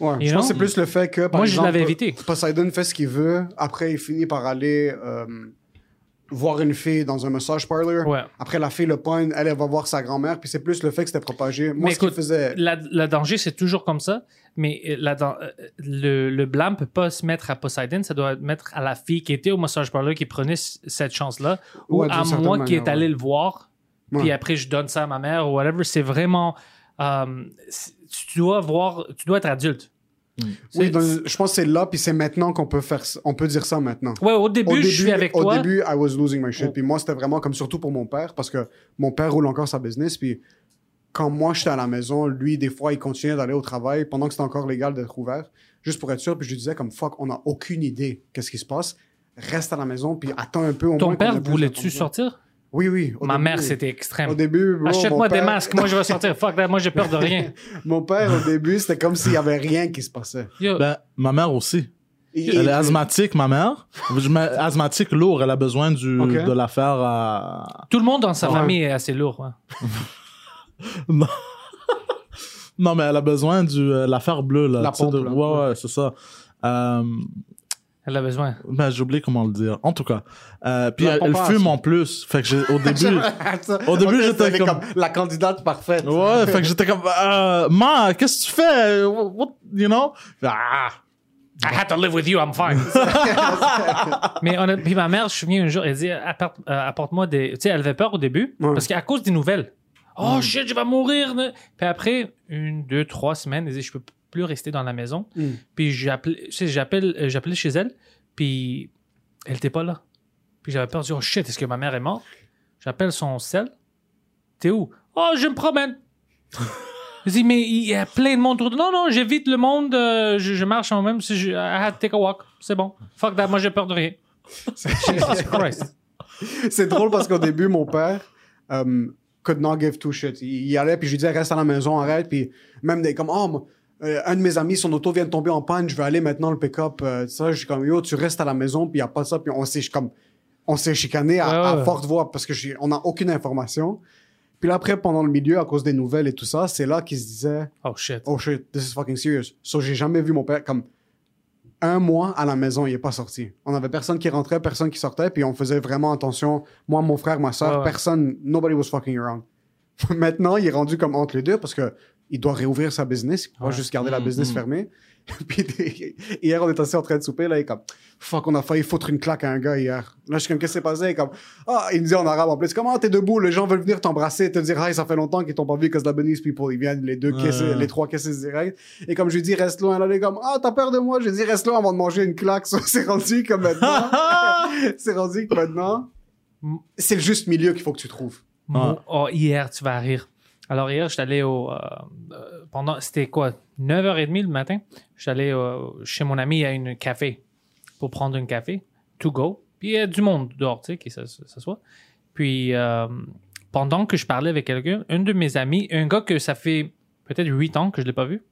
Ouais, You je pense que c'est plus le fait que, par Moi, je exemple, l'avais évité. Poseidon fait ce qu'il veut, après il finit par aller euh, voir une fille dans un massage parlor. Ouais. Après, la fille le pogne, elle, elle va voir sa grand-mère, puis c'est plus le fait que c'était propagé. Moi, Mais ce écoute, faisait... La, la danger c'est toujours comme ça, mais euh, la euh, le, le blâme peut pas se mettre à Poseidon, ça doit mettre à la fille qui était au massage parleur qui prenait cette chance là, ou à moi qui est allé ouais. le voir. Puis après, je donne ça à ma mère ou whatever. C'est vraiment. euh, tu dois voir. Tu dois être adulte. Oui, je pense que c'est là, puis c'est maintenant qu'on peut faire, ça- on peut dire ça maintenant. Ouais, au début, Au je suis avec au toi. début, I was losing my shit. Oh. Puis moi, c'était vraiment comme surtout pour mon père, parce que mon père roule encore sa business. Puis quand moi j'étais à la maison, lui, des fois, il continuait d'aller au travail pendant que c'était encore légal d'être ouvert, juste pour être sûr. Puis je lui disais comme fuck, on n'a aucune idée qu'est-ce qui se passe. Reste à la maison, puis attends un peu. Au Ton père, voulais-tu sortir? Oui, oui. Ma début. mère, c'était extrême. Au début, Achète-moi des masques, moi je vais sortir. Fuck that, moi j'ai peur de [laughs] rien. Mon père, au début, c'était comme s'il y avait rien qui se passait. Ben, ma mère aussi. Il- Elle est asthmatique, ma mère. Asthmatique lourd, elle a besoin du, de la faire à. tout le monde dans sa Ouais. famille est assez lourd. ouais. [laughs] Non. non, mais elle a besoin du euh, l'affaire bleue, là. La de- là. Ouais, ouais, c'est ça. Euh, Elle a besoin. ben, j'ai oublié comment le dire. En tout cas. Euh, puis elle, fume en plus. Fait que j'ai, au [laughs] début. Au début, j'étais comme- la candidate parfaite. ouais, fait que j'étais comme, euh, ma, qu'est-ce que tu fais? What, you know? Ah! I had to live with you, I'm fine. [laughs] Mais on a, puis ma mère, je me souviens un jour, elle dit apporte, euh, apporte-moi des. Tu sais, elle avait peur au début, Ouais. parce qu'à cause des nouvelles. Oh shit, je vais mourir. Puis après, une, deux, trois semaines, elle dit je peux plus rester dans la maison. Mm. Puis j'appelle, euh, j'appelais chez elle, puis elle était pas là. Puis j'avais peur de dire oh shit, est-ce que ma mère est morte? J'appelle son sel. T'es où? Oh, je me promène. [laughs] Je dis, mais il y a plein de monde autour de Non, non, j'évite le monde, euh, je, je marche en même si je. I had to take a walk. C'est bon. Fuck that, moi j'ai peur de rien. Jesus Christ. C'est drôle parce qu'au début, mon père um, could not give two shit. Il, il allait, puis je lui disais, reste à la maison, arrête. Puis même des comme, oh, moi, euh, un de mes amis, son auto vient de tomber en panne, je vais aller maintenant le pick-up. euh, ça, je suis comme, yo, tu restes à la maison, puis il n'y a pas ça. Puis on s'est comme, on s'est chicané à, Ouais, à forte voix parce que j'ai- on n'a aucune information. Puis là, après, pendant le milieu, à cause des nouvelles et tout ça, c'est là qu'il se disait, Oh shit. oh shit, this is fucking serious. So, j'ai jamais vu mon père comme un mois à la maison, il est pas sorti. On avait personne qui rentrait, personne qui sortait, puis on faisait vraiment attention. Moi, mon frère, ma soeur, ouais. personne, nobody was fucking around. [laughs] Maintenant, il est rendu comme entre les deux parce que il doit réouvrir sa business, il peut pas juste garder la Mm, business mm. fermée. [laughs] puis hier, on est assis en train de souper, là, il est comme, fuck, on a failli foutre une claque à un gars hier. Là, je suis comme, qu'est-ce qui s'est passé? Il est comme, ah, il me dit en arabe en plus, comment t'es debout, les gens veulent venir t'embrasser, te dire, hey, ça fait longtemps qu'ils t'ont pas vu, cause Lebanese people, ils viennent, les deux Ouais. caisses, les trois caisses direct. Et comme je lui dis, reste loin, là, il est comme, ah, t'as peur de moi? Je lui dis, reste loin avant de manger une claque. [laughs] C'est rendu comme maintenant. [laughs] c'est rendu que maintenant, c'est le juste milieu qu'il faut que tu trouves. Mon- oh, hier, tu vas rire. Alors, hier, je suis allé au. euh, euh, pendant. C'était quoi 9h30 le matin? Je suis allé euh, chez mon ami à une café pour prendre un café, to go. Puis il y a du monde dehors, tu sais, qui s'as- s'assoit. Puis, euh, pendant que je parlais avec quelqu'un, un de mes amis, un gars que ça fait peut-être 8 ans que je ne l'ai pas vu.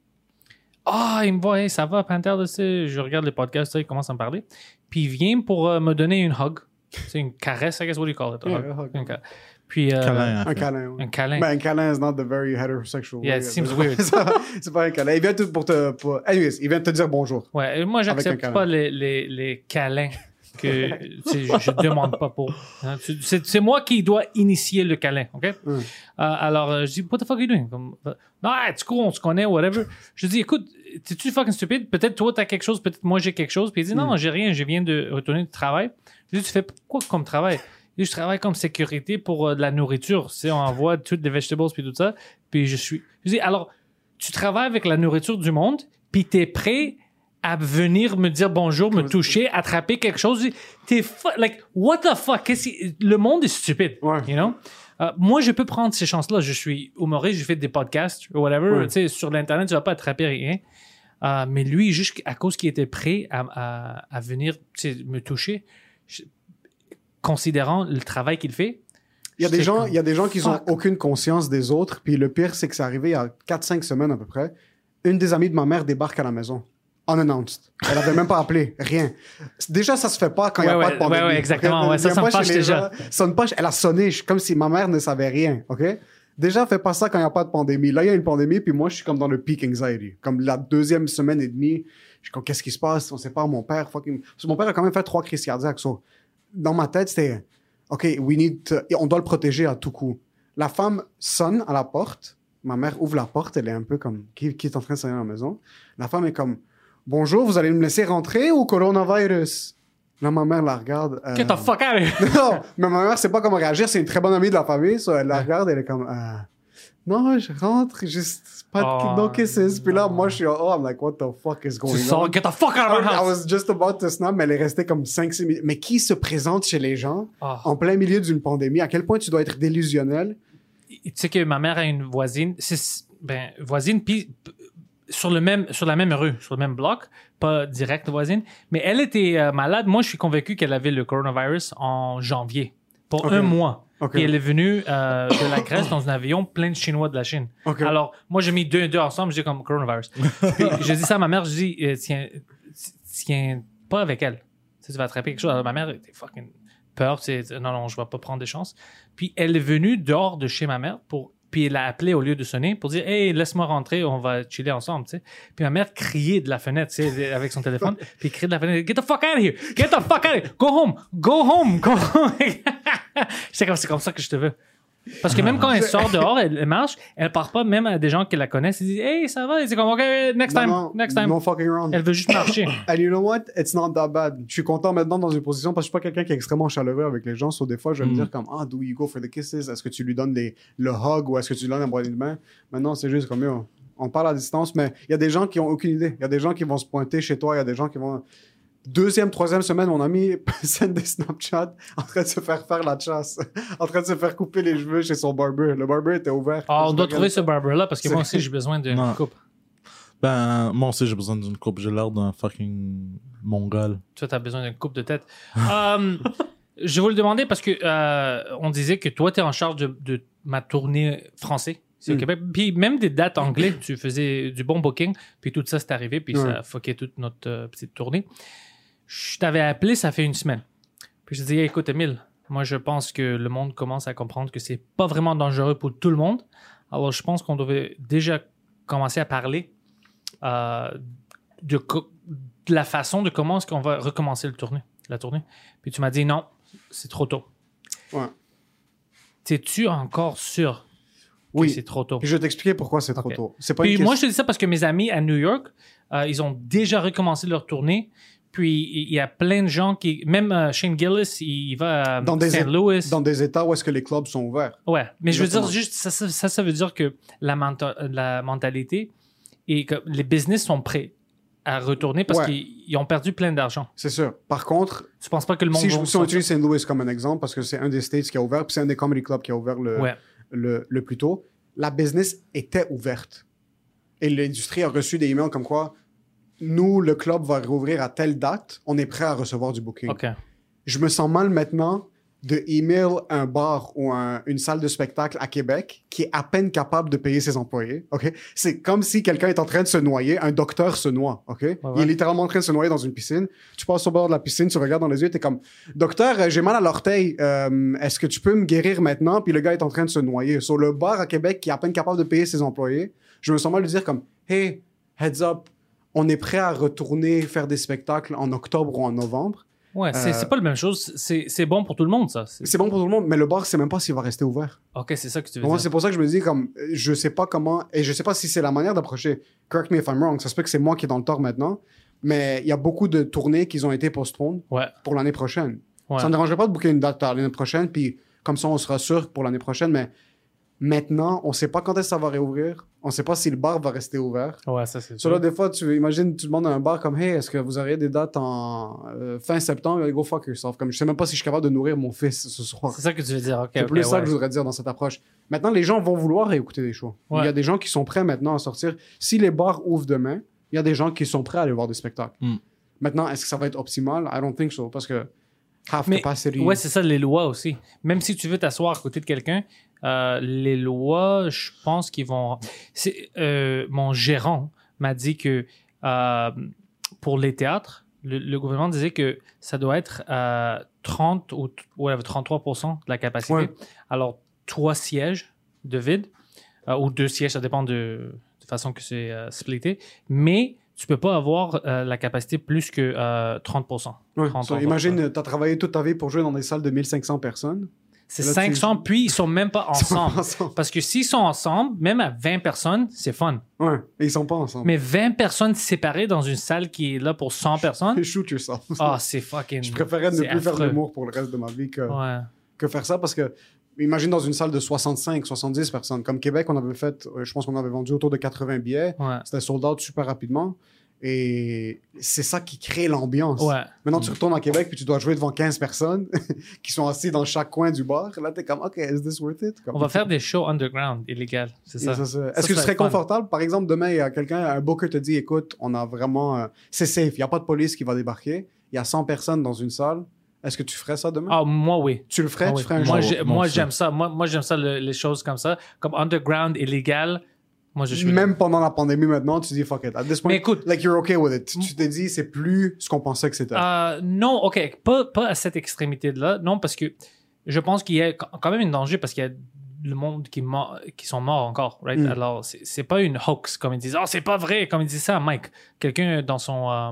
Ah, il me voit, Hey, ça va, Panther, tu sais, je regarde les podcasts, tu sais, il commence à me parler. Puis il vient pour me donner une hug. C'est une caresse, I guess, what do you call it? Yeah, hug? a hug. Une ca- Puis, euh, Câlin, Un câlin. ouais. un câlin. Ben, un câlin is not the very heterosexual Yeah, way. it seems weird. [laughs] c'est pas un câlin. Il vient tout pour te. Pour... Anyways, il vient te dire bonjour. Ouais, moi, j'accepte pas les, les, les câlins que je, je demande pas pour. Hein, C'est c'est moi qui dois initier le câlin, OK? Mm. Euh, alors, euh, je dis, what the fuck are you doing? Comme, non, ah, tu cours, on se connaît, whatever. Je dis, écoute, t'es-tu fucking stupide? Peut-être toi, t'as quelque chose, peut-être moi, j'ai quelque chose. Puis il dit, Mm. non, j'ai rien, je viens de retourner du travail. Je dis, tu fais quoi comme travail? Je travaille comme sécurité pour euh, de la nourriture. Tu sais, on envoie toutes les vegetables puis tout ça. Puis je suis. Je dis, alors, tu travailles avec la nourriture du monde, puis t'es prêt à venir me dire bonjour, me toucher, attraper quelque chose. T'es like, what the fuck? Le monde est stupide. Ouais. You know? Euh, moi, je peux prendre ces chances-là. Je suis humoriste, je fais des podcasts ou whatever. Ouais. Tu sais, sur l'Internet, tu vas pas attraper rien. Euh, mais lui, juste à cause qu'il était prêt à, à, à venir me toucher, je- considérant le travail qu'il fait. Il y a des gens, comme, il y a des gens qui ont fuck. aucune conscience des autres. Puis le pire, c'est que c'est arrivé il y a 4-5 semaines à peu près. Une des amies de ma mère débarque à la maison. Unannounced. Elle avait même pas appelé. Rien. Déjà, ça se fait pas quand il n'y a Ouais, pas ouais, de pandémie. ouais, ouais, exactement. Ouais, ça, me pas fâche chez les déjà. gens. Sonne pas, elle a sonné. Je- Comme si ma mère ne savait rien. OK? Déjà, fais pas ça quand il n'y a pas de pandémie. Là, il y a une pandémie, puis moi, je suis comme dans le peak anxiety. Comme la deuxième semaine et demie, je suis comme, qu'est-ce qui se passe? On sait pas, mon père, fucking... Parce que mon père a quand même fait trois crises cardiaques. so, Dans ma tête, c'était, OK, we need to- on doit le protéger à tout coup. La femme sonne à la porte. Ma mère ouvre la porte. Elle est un peu comme, qui, qui est en train de sonner à la maison? La femme est comme, bonjour, vous allez me laisser rentrer ou coronavirus? Là, ma mère la regarde. euh, Get the fuck out of here! [laughs] non, mais ma mère sait pas comment réagir. C'est une très bonne amie de la famille. so elle la regarde, elle est comme, euh, non, je rentre, juste pas de Oh, no kisses. Puis là, moi, je suis, oh, I'm like, what the fuck is going Tu on? sors, get the fuck out of my I house! was just about to snap, mais elle est restée comme 5-6 minutes. Mais qui se présente chez les gens Ah. en plein milieu d'une pandémie? À quel point tu dois être délusionnel? Tu sais que ma mère a une voisine, ben voisine puis sur le même sur la même rue, sur le même bloc, pas direct voisine, mais elle était euh, malade. Moi, je suis convaincu qu'elle avait le coronavirus en janvier pour un mois. Ok. Et elle est venue euh, de la Grèce dans un avion plein de Chinois de la Chine. Alors, moi, j'ai mis deux et deux ensemble, dis comme coronavirus. Puis, j'ai dit ça à ma mère, je dis, euh, tiens, tiens pas avec elle. Tu vas attraper quelque chose. Alors, ma mère était fucking peur. sais, non, non, je vais pas prendre des chances. Puis, elle est venue dehors de chez ma mère pour. Puis, elle a appelé au lieu de sonner pour dire, hey, laisse-moi rentrer, on va chiller ensemble, tu sais. Puis, ma mère criait de la fenêtre, tu sais, avec son téléphone. [laughs] puis, criait de la fenêtre, get the fuck out of here! Get the fuck out of here! Go home! Go home! Go home! [laughs] Comme, c'est comme ça que je te veux. Parce que même quand elle sort dehors, elle, elle marche, elle part pas même à des gens qui la connaissent. Elle dit, hey, ça va? Et c'est comme, OK, next Non, time, non, next time. No fucking around. Elle veut juste marcher. [coughs] And you know what? It's not that bad. Je suis content maintenant dans une position parce que je suis pas quelqu'un qui est extrêmement chaleureux avec les gens. So des fois, je vais me Mm. dire comme, ah, do you go for the kisses? Est-ce que tu lui donnes le hug ou est-ce que tu lui donnes un bras de main? Maintenant, c'est juste comme, yo, on parle à distance, mais il y a des gens qui ont aucune idée. Il y a des gens qui vont se pointer chez toi. Il y a des gens qui vont. Deuxième, troisième semaine, mon ami [laughs] send des Snapchat en train de se faire faire la chasse, [laughs] en train de se faire couper les cheveux chez son barber. Le barber était ouvert. Ah, on doit trouver ça. ce barber-là parce que moi aussi, j'ai besoin d'une Non. coupe. Ben, moi aussi, j'ai besoin d'une coupe. J'ai l'air d'un fucking mongol. Toi, t'as besoin d'une coupe de tête. Euh, [laughs] je vous le demandais parce que euh, on disait que toi, tu es en charge de, de ma tournée français. C'est au Mm. Québec. Puis même des dates anglais, tu faisais du bon booking, puis tout ça, c'est arrivé, puis ça Ouais. a fucké toute notre euh, petite tournée. Je t'avais appelé, ça fait une semaine. Puis je te dis, écoute, Emile, moi, je pense que le monde commence à comprendre que c'est pas vraiment dangereux pour tout le monde. Alors, je pense qu'on devait déjà commencer à parler euh, de, la façon de comment est-ce qu'on va recommencer le tournée, la tournée. Puis tu m'as dit non, c'est trop tôt. Ouais. T'es-tu encore sûr que Oui. c'est trop tôt? Puis je vais t'expliquer pourquoi c'est trop Ok. tôt. C'est pas Puis une moi, question- je te dis ça parce que mes amis à New York, euh, ils ont déjà recommencé leur tournée. Puis il y a plein de gens qui, même euh, Shane Gillis, il va à Dans des St. Louis. dans des états où est-ce que les clubs sont ouverts. Ouais, mais je veux dire juste ça, ça, veut dire que la, menta- la mentalité et que les business sont prêts à retourner parce Ouais. qu'ils ils ont perdu plein d'argent. C'est sûr. Par contre, Tu penses pas que le monde si, je, si on utilise St. Louis comme un exemple, parce que c'est un des states qui a ouvert, puis c'est un des comedy clubs qui a ouvert le, Ouais. le, le plus tôt, la business était ouverte. Et l'industrie a reçu des emails comme quoi, nous, le club va rouvrir à telle date, on est prêt à recevoir du booking. OK. Je me sens mal maintenant de email un bar ou un- une salle de spectacle à Québec qui est à peine capable de payer ses employés. Ok, c'est comme si quelqu'un est en train de se noyer, un docteur se noie. Ok, il ouais. est littéralement en train de se noyer dans une piscine. Tu passes au bord de la piscine, tu regardes dans les yeux, t'es comme docteur, euh, j'ai mal à l'orteil. Euh, Est-ce que tu peux me guérir maintenant? Puis le gars est en train de se noyer. Sur le bar à Québec qui est à peine capable de payer ses employés, je me sens mal de dire comme hey heads up, on est prêt à retourner faire des spectacles en octobre ou en novembre. Ouais, c'est Euh, pas la même chose. C'est bon pour tout le monde, ça. C'est- bon pour tout le monde, mais le bar, c'est même pas s'il va rester ouvert. OK, c'est ça que tu veux Moi, dire. c'est pour ça que je me dis, comme, je sais pas comment, et je sais pas si c'est la manière d'approcher. Correct me if I'm wrong, ça se peut que c'est moi qui est dans le tort maintenant, mais il y a beaucoup de tournées qui ont été postponées Ouais. pour l'année prochaine. ouais. Ça ne dérangerait pas de booker une date l'année prochaine, puis comme ça, on sera sûr pour l'année prochaine, mais maintenant, on sait pas quand est-ce que ça va réouvrir, on sait pas si le bar va rester ouvert. Ouais, ça, c'est So là, des fois, tu imagines, tu demandes à un bar comme, hey, est-ce que vous auriez des dates en euh, fin septembre? Go fuck yourself. Comme, je sais même pas si je suis capable de nourrir mon fils ce soir. C'est ça que tu veux dire. OK, C'est plus ça que je voudrais dire dans cette approche. Maintenant, les gens vont vouloir écouter des shows. Ouais. Il y a des gens qui sont prêts maintenant à sortir. Si les bars ouvrent demain, il y a des gens qui sont prêts à aller voir des spectacles. Mm. Maintenant, est-ce que ça va être optimal? I don't think so. Parce que half Mais, capacity. ouais, c'est ça, les lois aussi. Même si tu veux t'asseoir à côté de quelqu'un, euh, les lois, je pense qu'ils vont. euh, mon gérant m'a dit que euh, pour les théâtres, le, le gouvernement disait que ça doit être euh, 30 ou ouais, 33% de la capacité. Ouais. Alors, trois sièges de vide, ou deux sièges, ça dépend de, de façon que c'est splitté. Mais tu peux pas avoir euh, la capacité plus que euh, 30%. Ouais. 30, So, imagine, tu as travaillé toute ta vie pour jouer dans des salles de 1500 personnes. C'est Là, tu- 500, puis ils sont même pas [laughs] ensemble. ensemble. Parce que s'ils sont ensemble, même à 20 personnes, c'est fun. Ouais. Et ils sont pas ensemble. Mais 20 personnes séparées dans une salle qui est là pour 100 personnes, [laughs] Shoot yourself. ah, c'est fucking. je préférais ne plus faire d'humour pour le reste de ma vie que, Ouais. que faire ça parce que imagine dans une salle de 65, 70 personnes. Comme Québec, on avait fait, euh, je pense qu'on avait vendu autour de 80 billets. Ouais. C'était sold out super rapidement. Et c'est ça qui crée l'ambiance. Ouais. Maintenant, tu retournes à Québec puis tu dois jouer devant 15 personnes [laughs] qui sont assis dans chaque coin du bar. Là, t'es comme, OK, is this worth it? Comme- On va faire des shows underground illégal, c'est ça. ça, c'est- Ça, Est-ce que tu serais confortable? Par exemple, demain, il y a quelqu'un, un booker te dit, écoute, on a vraiment... euh, c'est safe, il n'y a pas de police qui va débarquer. Il y a 100 personnes dans une salle. Est-ce que tu ferais ça demain? Ah, moi, oui. Tu le ferais? Ah tu ferais un moi, Moi j'aime ça. Moi, moi j'aime ça, le- les choses comme ça. Comme underground, illégal. Moi, je suis. Même pendant la pandémie maintenant, tu dis fuck it. At this point, Mais écoute- like you're okay with it. Tu t'es dit, c'est plus ce qu'on pensait que c'était. Euh, non, ok, pas, pas à cette extrémité-là. Non, parce que je pense qu'il y a quand même un danger parce qu'il y a le monde qui, qui sont morts encore, right? Mm. Alors, c'est pas une hoax, comme ils disent. Oh, c'est pas vrai, comme ils disent ça à Mike. Quelqu'un dans son, euh,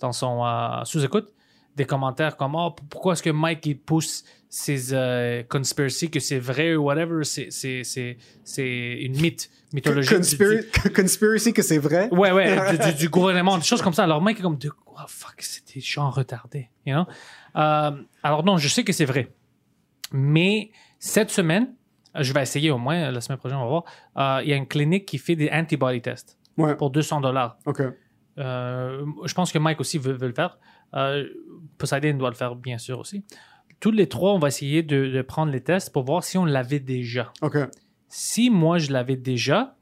dans son euh, sous-écoute, des commentaires comme Oh, pourquoi est-ce que Mike il pousse ses euh, conspiracy, que c'est vrai ou whatever, c'est une mythe, du- Conspira- [laughs] Conspiracy que c'est vrai. Ouais, ouais, du, du- du gouvernement, [laughs] des choses comme ça. Alors, mec est comme, de quoi, fuck, des gens retardés, you know? Euh, alors, non, je sais que c'est vrai. Mais cette semaine, je vais essayer au moins, la semaine prochaine, on va voir. euh, Il y a une clinique qui fait des antibody tests Ouais. pour 200 dollars. Ok. Euh, je pense que Mike aussi veut, veut le faire. Poseidon doit le faire, bien sûr, aussi. Tous les trois, on va essayer de, de prendre les tests pour voir si on l'avait déjà. Ok. Si moi, je l'avais déjà,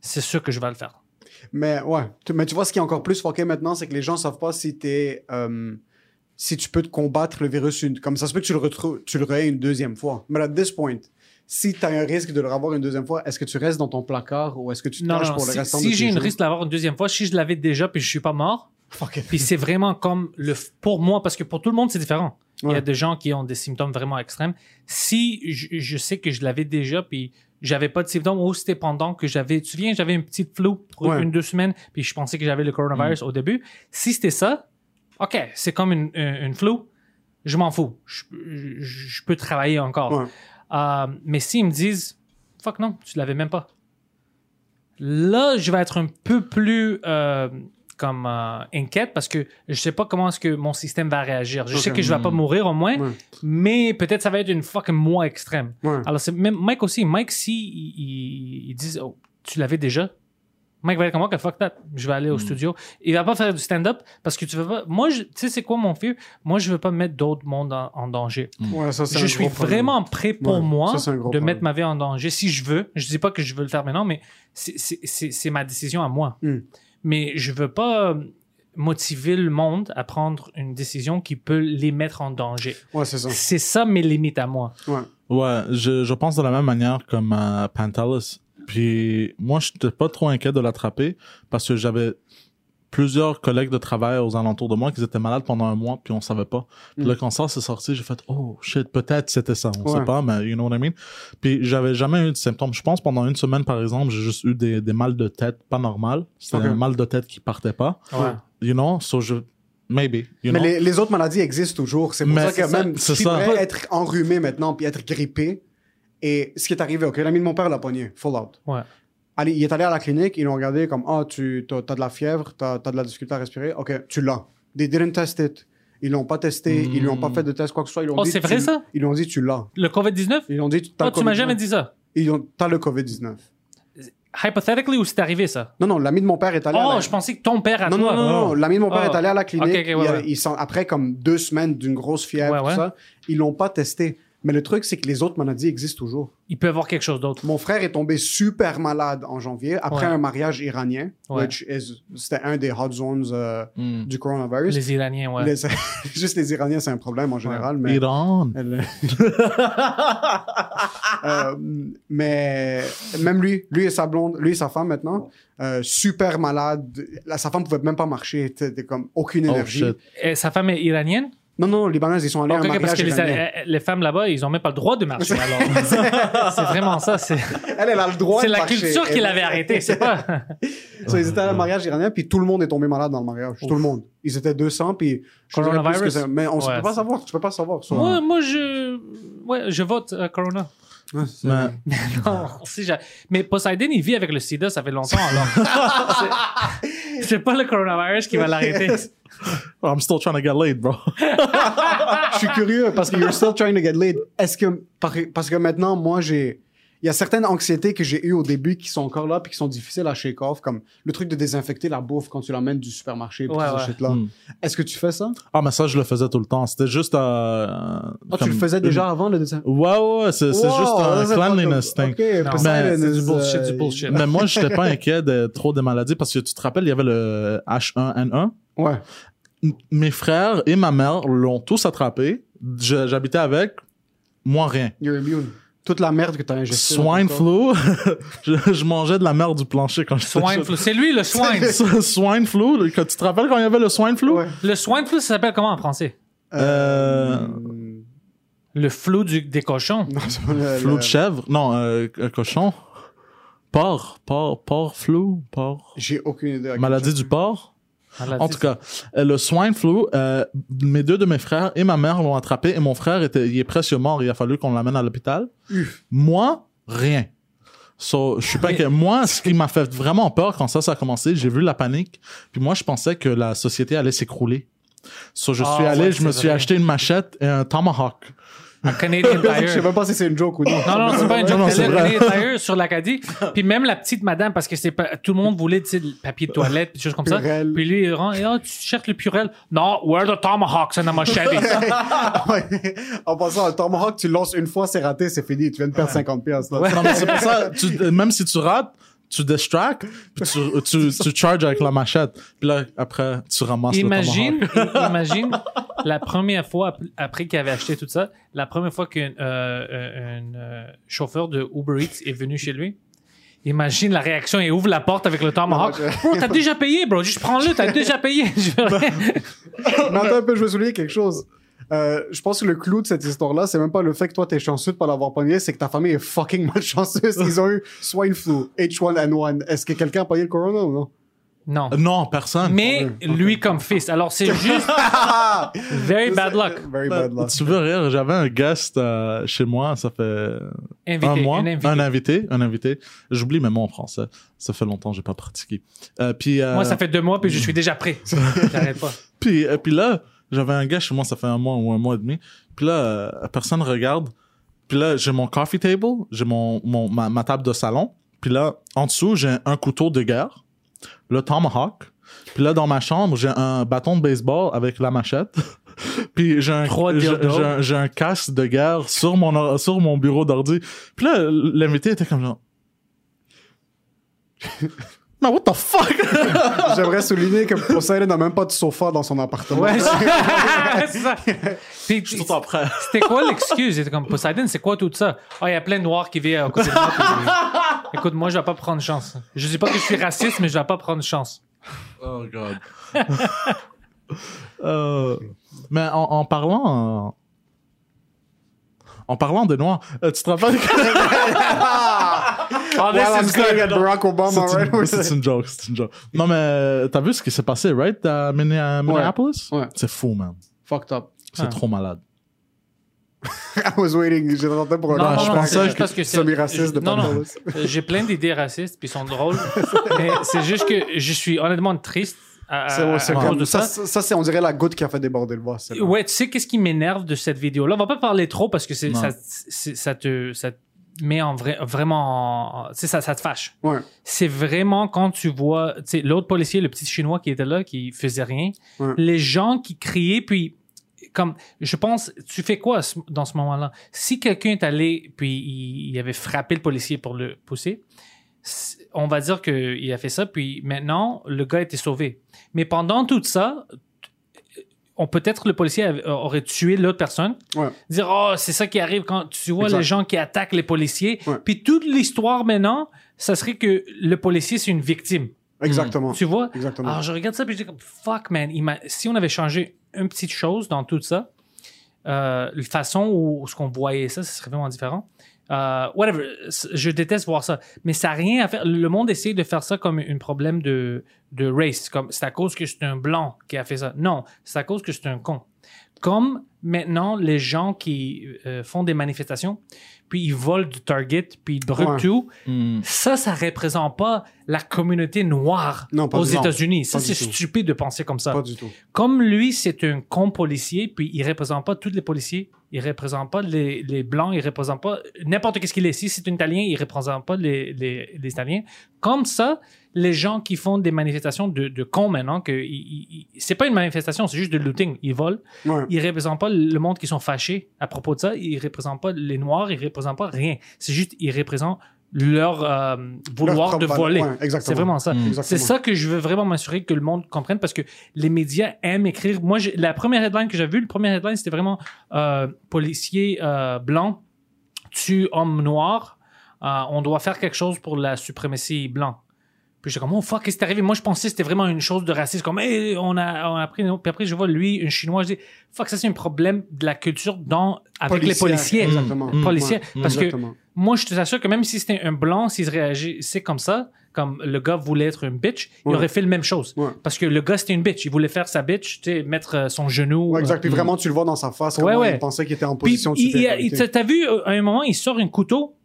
c'est sûr que je vais le faire. Mais ouais. Tu- Mais tu vois, ce qui est encore plus fucké maintenant, c'est que les gens savent pas si t'es. euh, si tu peux te combattre le virus une- comme ça se peut que tu le retrouves, tu le une deuxième fois. Mais at this point, si tu as un risque de le revoir une deuxième fois, est-ce que tu restes dans ton placard ou est-ce que tu te Non, pour le si, restant si de j'ai tes une jours? risque d'avoir une deuxième fois, si je l'avais déjà puis je suis pas mort, it. puis c'est vraiment comme le pour moi parce que pour tout le monde c'est différent. Il y a des gens qui ont des symptômes vraiment extrêmes. Si je, je sais que je l'avais déjà puis j'avais pas de symptômes ou c'était pendant que j'avais, tu te souviens, j'avais une petite flou pour Ouais. une deux semaines puis je pensais que j'avais le coronavirus au début. Si c'était ça, ok, c'est comme une, une, une flou, je m'en fous. Je, je- je peux travailler encore. Ouais. Euh, mais s'ils me disent, fuck non, tu l'avais même pas. Là, je vais être un peu plus euh, comme euh, inquiète parce que je sais pas comment est-ce que mon système va réagir. Je sais que je vais pas mourir au moins, Ouais. mais peut-être ça va être une fucking moi extrême. Ouais. Alors c'est même Mike aussi. Mike si il, il, dit oh, tu l'avais déjà? Mike va être comme ok fuck that. Je vais aller au studio. Il va pas faire du stand-up parce que tu veux pas. Moi, tu sais c'est quoi mon fear? Moi, je veux pas mettre d'autres mondes en, en danger. Ouais, ça, c'est Je un suis gros vraiment prêt pour Ouais, moi ça, de problème. mettre ma vie en danger si je veux. Je dis pas que je veux le faire maintenant, mais c'est- c'est c'est- c'est ma décision à moi. Hmm. Mais je veux pas euh, motiver le monde à prendre une décision qui peut les mettre en danger. Ouais, c'est ça. C'est ça mes limites à moi. Ouais. Ouais, je, je pense de la même manière comme euh, Pantelis. Puis moi, je n'étais pas trop inquiet de l'attraper parce que j'avais plusieurs collègues de travail aux alentours de moi qui étaient malades pendant un mois puis on savait pas. Puis Mm. là, quand ça s'est sorti, j'ai fait « Oh, shit, peut-être c'était ça. On Ouais. sait pas, mais you know what I mean? » Puis j'avais jamais eu de symptômes. Je pense pendant une semaine, par exemple, j'ai juste eu des, des mal de tête pas normal. C'était un mal de tête qui partait pas. Ouais. You know? So je... Maybe. You Mais know? les, les autres maladies existent toujours. C'est pour Mais ça que c'est ça, même c'est tu ça. pourrais être enrhumé maintenant puis être grippé. Et ce qui est arrivé, OK, l'ami de mon père l'a pogné, full out. Ouais. Allez, il est allé à la clinique, ils l'ont regardé comme Ah, tu as, de la fièvre, tu as, de la difficulté à respirer. OK, tu l'as. They didn't test it. Ils l'ont pas testé, ils lui ont pas fait de test, quoi que ce soit. Ils l'ont Oh, c'est vrai, ça? Ils l'ont dit tu l'as. Le COVID-19? Ils l'ont dit tu as Oh, tu m'as COVID-19. jamais dit ça. Ils ont t'as le COVID-19. Hypothetically, ou c'est arrivé ça? Non, non, l'ami de mon père est allé à Oh, la... je pensais que ton père à Non, toi. non, non, non, l'ami de mon père Oh. est allé à la clinique. Ok, ok, ouais, il a- ouais. ils sont, après comme deux semaines d'une grosse fièvre, Ouais, tout ça, ils l'ont pas testé. Mais le truc, c'est que les autres maladies existent toujours. Il peut avoir quelque chose d'autre. Mon frère est tombé super malade en janvier après Ouais. un mariage iranien, Ouais. which is- c'était un des hot zones euh, Mm. du coronavirus. Les Iraniens, ouais. Les- [laughs] juste les Iraniens, c'est un problème en général, mais. Iran. Elle- [laughs] Euh, mais même lui, lui et sa blonde, lui et sa femme maintenant, euh, super malade. Là, sa femme pouvait même pas marcher, t'es comme aucune Oh, énergie. Et sa femme est iranienne? Non, non, les Libanaises, ils sont allés à un ok, parce mariage que les, euh, femmes là-bas, ils ont même pas le droit de marcher. [laughs] alors. c'est vraiment ça. C'est Elle, elle a le droit c'est la marcher. culture qui l'avait arrêté. C'est pas. [laughs] So, ils étaient à un mariage iranien, puis tout le monde est tombé malade dans le mariage. Tout le monde. Ils étaient 200, puis... Coronavirus? que Mais on ne Ouais, peut pas savoir. Tu peux pas savoir. ça. moi, moi, je, ouais, je vote euh, Corona. Ouais, Mais- [laughs] Non, si Mais Poseidon, il vit avec le sida, ça fait longtemps. Alors, c'est- pas le coronavirus qui va l'arrêter. [laughs] Oh, I'm still trying to get laid, bro. [laughs] je suis curieux parce que you're still trying to get laid. Est-ce que par- parce que maintenant moi j'ai il y a certaines anxiétés que j'ai eues au début qui sont encore là puis qui sont difficiles à shake off, comme le truc de désinfecter la bouffe quand tu l'emmènes du supermarché. puis Ouais, tout ce ouais. Hmm. Est-ce que tu fais ça? Ah, mais ça, je le faisais tout le temps. C'était juste. Euh, Ah, tu le faisais déjà avant le dessin? Ouais, ouais, ouais, c'est c'est juste un cleanliness thing. Poseidon c'est du bullshit, du bullshit. Mais moi, j'étais pas [laughs] inquiet de trop des maladies parce que tu te rappelles, il y avait le H1N1. Ouais. M- Mes frères et ma mère l'ont tous attrapé. Je- J'habitais avec. Moi, rien. You're immune. Toute la merde que t'as ingestée. dans Swine flu. [laughs] je, je mangeais de la merde du plancher quand j'étais Swine flu. C'est lui, le swine. swine flu. tu te rappelles quand il y avait le swine flu? Ouais. le swine flu, ça s'appelle comment en français? Euh, Hmm. Le flou du, des cochons. Non, le- Flou le- de chèvre? Non, euh, un cochon. Porc. Porc. Porc flou. Porc. J'ai aucune idée. Maladie du porc. Maladie, En tout cas, euh, le swine flu, euh, mes deux de mes frères et ma mère l'ont attrapé et mon frère était, il est presque mort. Il a fallu qu'on l'amène à l'hôpital. Moi, rien. So, je suis pas inquiet. Moi, ce qui m'a fait vraiment peur quand ça, ça a commencé, j'ai vu la panique. Puis moi, je pensais que la société allait s'écrouler. So, je Ah, suis allé, ouais, je me c'est suis vrai. acheté une machette et un tomahawk. Un Canadian [laughs] Je sais Tire. même pas si c'est une joke ou non. Non, non, c'est pas une joke. non, C'est c'est le vrai. Canadian Tire sur l'Acadie. [laughs] Puis même la petite madame, parce que c'est pas, tout le monde voulait, tu sais, le papier de toilette, puis des choses comme ça. Purel. Puis lui, il rentre, et, ah, tu cherches le purel? Non, where the tomahawks and the machete? [laughs] Ouais. en passant, un Tomahawk, tu lances une fois, c'est raté, c'est fini. Tu viens de perdre 50 pièces. Non, mais c'est pour ça, tu- même si tu rates, tu distract, puis tu, tu, [laughs] tu charges avec la machette. Puis là, après, tu ramasses Imagine, le [laughs] tomahawk. imagine la première fois ap- après qu'il avait acheté tout ça, la première fois qu'un euh, euh, un, euh, chauffeur de Uber Eats est venu chez lui. Imagine la réaction, il ouvre la porte avec le tomahawk. Bro, t'as déjà payé, bro. Juste prends-le, t'as déjà payé. [laughs] Je veux rien. Mais attends un peu, je veux souligner quelque chose. Euh, je pense que le clou de cette histoire-là, c'est même pas le fait que toi t'es chanceux de pas l'avoir pogné, c'est que ta famille est fucking [laughs] malchanceuse. Ils ont eu swine flu, H1N1. Est-ce que quelqu'un a pogné le corona ou non? Non. Non, personne. Mais lui comme fils. Alors c'est [laughs] juste very bad luck. Very bad luck. Tu veux rire, j'avais un guest euh, chez moi, ça fait Invité, un mois, un invité. un invité, un invité. J'oublie mes mots en français. Ça fait longtemps que j'ai pas pratiqué. Euh, puis, euh, Moi, ça fait deux mois, puis je suis déjà prêt. [laughs] J'arrête pas. puis, euh, puis là, j'avais un gars chez moi, ça fait un mois ou un mois et demi. Puis là, euh, personne regarde. Puis là, j'ai mon coffee table, j'ai mon, mon ma, ma table de salon. Puis là, en dessous, j'ai un couteau de guerre, le tomahawk. Puis là, dans ma chambre, j'ai un bâton de baseball avec la machette. [laughs] Puis j'ai un, j'ai, un, un casque de guerre sur mon, sur mon bureau d'ordi. Puis là, l'invité était comme genre... Mais what the fuck? [laughs] J'aimerais souligner que Poseidon n'a même pas de sofa dans son appartement. Ouais, c'est [laughs] ça. Puis, Je suis tout en prêt. [laughs] C'était quoi l'excuse? C'était comme Poseidon, c'est quoi tout ça? Ah, il y a plein de noirs qui vivent à côté de moi. puis- Écoute, moi, je vais pas prendre chance. Je dis pas que je suis raciste, mais je vais pas prendre chance. Oh god. Euh, mais en, en parlant. euh, En parlant de noirs, euh, tu te rappelles que. Oh, this is at good. Barack Obama, c'est right? une, c'est une joke, c'est une joke. Non, mais euh, t'as vu ce qui s'est passé, right, à Minne- à Minneapolis? Ouais. C'est fou, man. Fucked up. C'est Ah. trop malade. [laughs] I was waiting. J'attendais pour un Non, Non, je non, pensais c'est que que c'est- semi-raciste de Non, non. Euh, J'ai plein d'idées racistes, puis ils sont drôles. [laughs] mais c'est juste que je suis honnêtement triste à, à- C'est ouais, c'est à comme- de ça, ça. ça, c'est, on dirait la goutte qui a fait déborder le vase. Ouais, tu sais qu'est-ce qui m'énerve de cette vidéo-là? On va pas parler trop parce que c'est, ça, c'est- ça te, ça met en vrai, vraiment, en- tu sais, ça, ça te fâche. Ouais. C'est vraiment quand tu vois, tu sais, l'autre policier, le petit chinois qui était là, qui faisait rien, Ouais. les gens qui criaient, puis comme, je pense, tu fais quoi dans ce moment-là? Si quelqu'un est allé, puis il, il avait frappé le policier pour le pousser, on va dire qu'il a fait ça, puis maintenant, le gars a été sauvé. Mais pendant tout ça, on peut-être le policier avait- aurait tué l'autre personne. Ouais. Dire, oh, c'est ça qui arrive quand tu vois Exact. les gens qui attaquent les policiers. Ouais. Puis toute l'histoire maintenant, ça serait que le policier, c'est une victime. Exactement. Tu vois? Exactement. Alors je regarde ça, puis je dis comme, fuck, man. il si on avait changé une petite chose dans tout ça, euh, la façon où ce qu'on voyait ça, ce serait vraiment différent. Euh, whatever, je déteste voir ça, mais ça n'a rien à faire. Le monde essaie de faire ça comme un problème de, de race, comme c'est à cause que c'est un blanc qui a fait ça. Non, c'est à cause que c'est un con. Comme maintenant, les gens qui euh, font des manifestations, puis ils volent du Target, puis ils brûlent Ouais. tout, Hmm. ça, ça représente pas la communauté noire Non, pas aux. États-Unis. Ça, c'est tout. stupide de penser comme ça. Pas du tout. Comme lui, c'est un con policier, puis il représente pas tous les policiers, il représente pas les, les blancs, il représente pas n'importe qu'est-ce qu'il est. Si c'est un Italien, il représente pas les, les, les Italiens. Comme ça, les gens qui font des manifestations de, de cons maintenant, que c'est pas une manifestation, c'est juste de looting. Ils volent. Ouais. Ils représentent pas le monde qui sont fâchés à propos de ça. Ils représentent pas les noirs. Ils représentent pas rien. C'est juste ils représentent leur euh, vouloir Leur de voler. ouais, c'est vraiment ça. Exactement. C'est ça que je veux vraiment m'assurer que le monde comprenne parce que les médias aiment écrire. Moi, j'ai- la première headline que j'ai vue, le premier headline, c'était vraiment euh, policier euh, blanc tue homme noir. Euh, on doit faire quelque chose pour la suprématie blanc. Puis j'étais comme, oh fuck, qu'est-ce qui est arrivé? Moi, je pensais que c'était vraiment une chose de racisme. Comme, hey, on a, on a pris. Puis après, je vois lui, un chinois, je dis, fuck, ça, c'est un problème de la culture dans, avec les policiers. Exactement. Mm. Policiers. Ouais, Parce que moi, je te assure que même si c'était un blanc, s'il réagissait comme ça, comme le gars voulait être une bitch, il aurait fait la même chose. Ouais. Parce que le gars, c'était une bitch. Il voulait faire sa bitch, tu sais, mettre euh, son genou. Ouais, exact. euh, Puis vraiment, tu le vois dans sa face. Ouais, ouais. Il pensait qu'il était en Puis, position de il- il- t'as vu, euh, à un moment, il sort un couteau.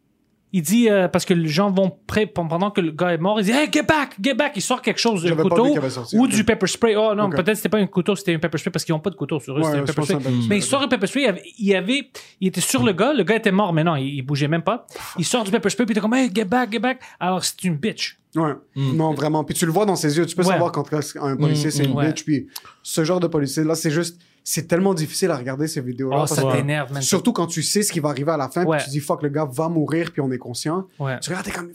Il dit, euh, parce que les gens vont près, pendant que le gars est mort, il dit, hey, get back, get back. Il sort quelque chose, un couteau sorti, ou du pepper spray. Oh non, peut-être c'était pas un couteau, c'était un pepper spray parce qu'ils ont pas de couteau sur eux, Ouais, c'était un je pepper pense que spray. c'est un pepper Mais il sort un pepper spray, il avait, il avait- il était sur le gars, le gars était mort, mais non, il, il bougeait même pas. Il sort du pepper spray, puis il était comme, hey, get back, get back. Alors, c'est une bitch. Ouais. Non, vraiment. Puis tu le vois dans ses yeux. Tu peux Ouais. savoir quand un policier, Mm, c'est une ouais. bitch. Puis ce genre de policier-là, c'est juste. C'est tellement difficile à regarder ces vidéos-là. Oh, ça t'énerve, man. Surtout quand tu sais ce qui va arriver à la fin. Ouais. Puis tu dis, fuck, le gars va mourir. Puis on est conscient. Ouais. Tu regardes, t'es comme.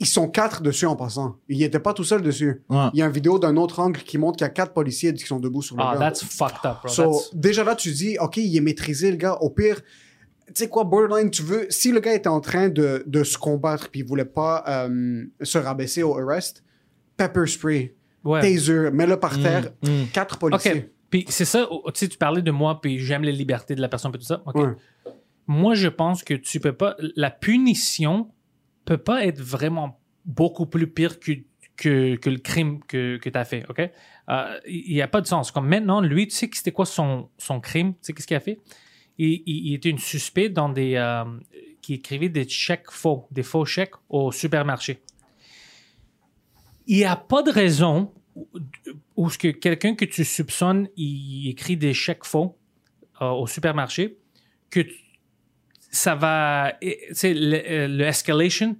Ils sont quatre dessus en passant. Il était pas tout seul dessus. Ouais. Il y a une vidéo d'un autre angle qui montre qu'il y a quatre policiers qui sont debout sur le Ah, gars. that's fucked up, bro. So, That's- déjà là, tu dis, OK, il est maîtrisé, le gars. Au pire, tu sais quoi, borderline, tu veux, si le gars était en train de, de se combattre puis il voulait pas euh, se rabaisser au arrest, pepper spray, Ouais. taser, mets-le par terre, mm. quatre policiers. Puis c'est ça, tu sais, tu parlais de moi, puis j'aime les libertés de la personne, puis tout ça. Ouais. Moi, je pense que tu peux pas. La punition peut pas être vraiment beaucoup plus pire que, que, que le crime que, que tu as fait. OK? Euh, Il n'y a pas de sens. Comme maintenant, lui, tu sais c'était quoi son, son crime? Tu sais qu'est-ce qu'il a fait? Il, il- il était une suspect dans des. euh, qui écrivait des chèques faux, des faux chèques au supermarché. Il n'y a pas de raison où, ce que quelqu'un que tu soupçonnes, il écrit des chèques faux euh, au supermarché, que tu- ça va, tu le, euh, le escalation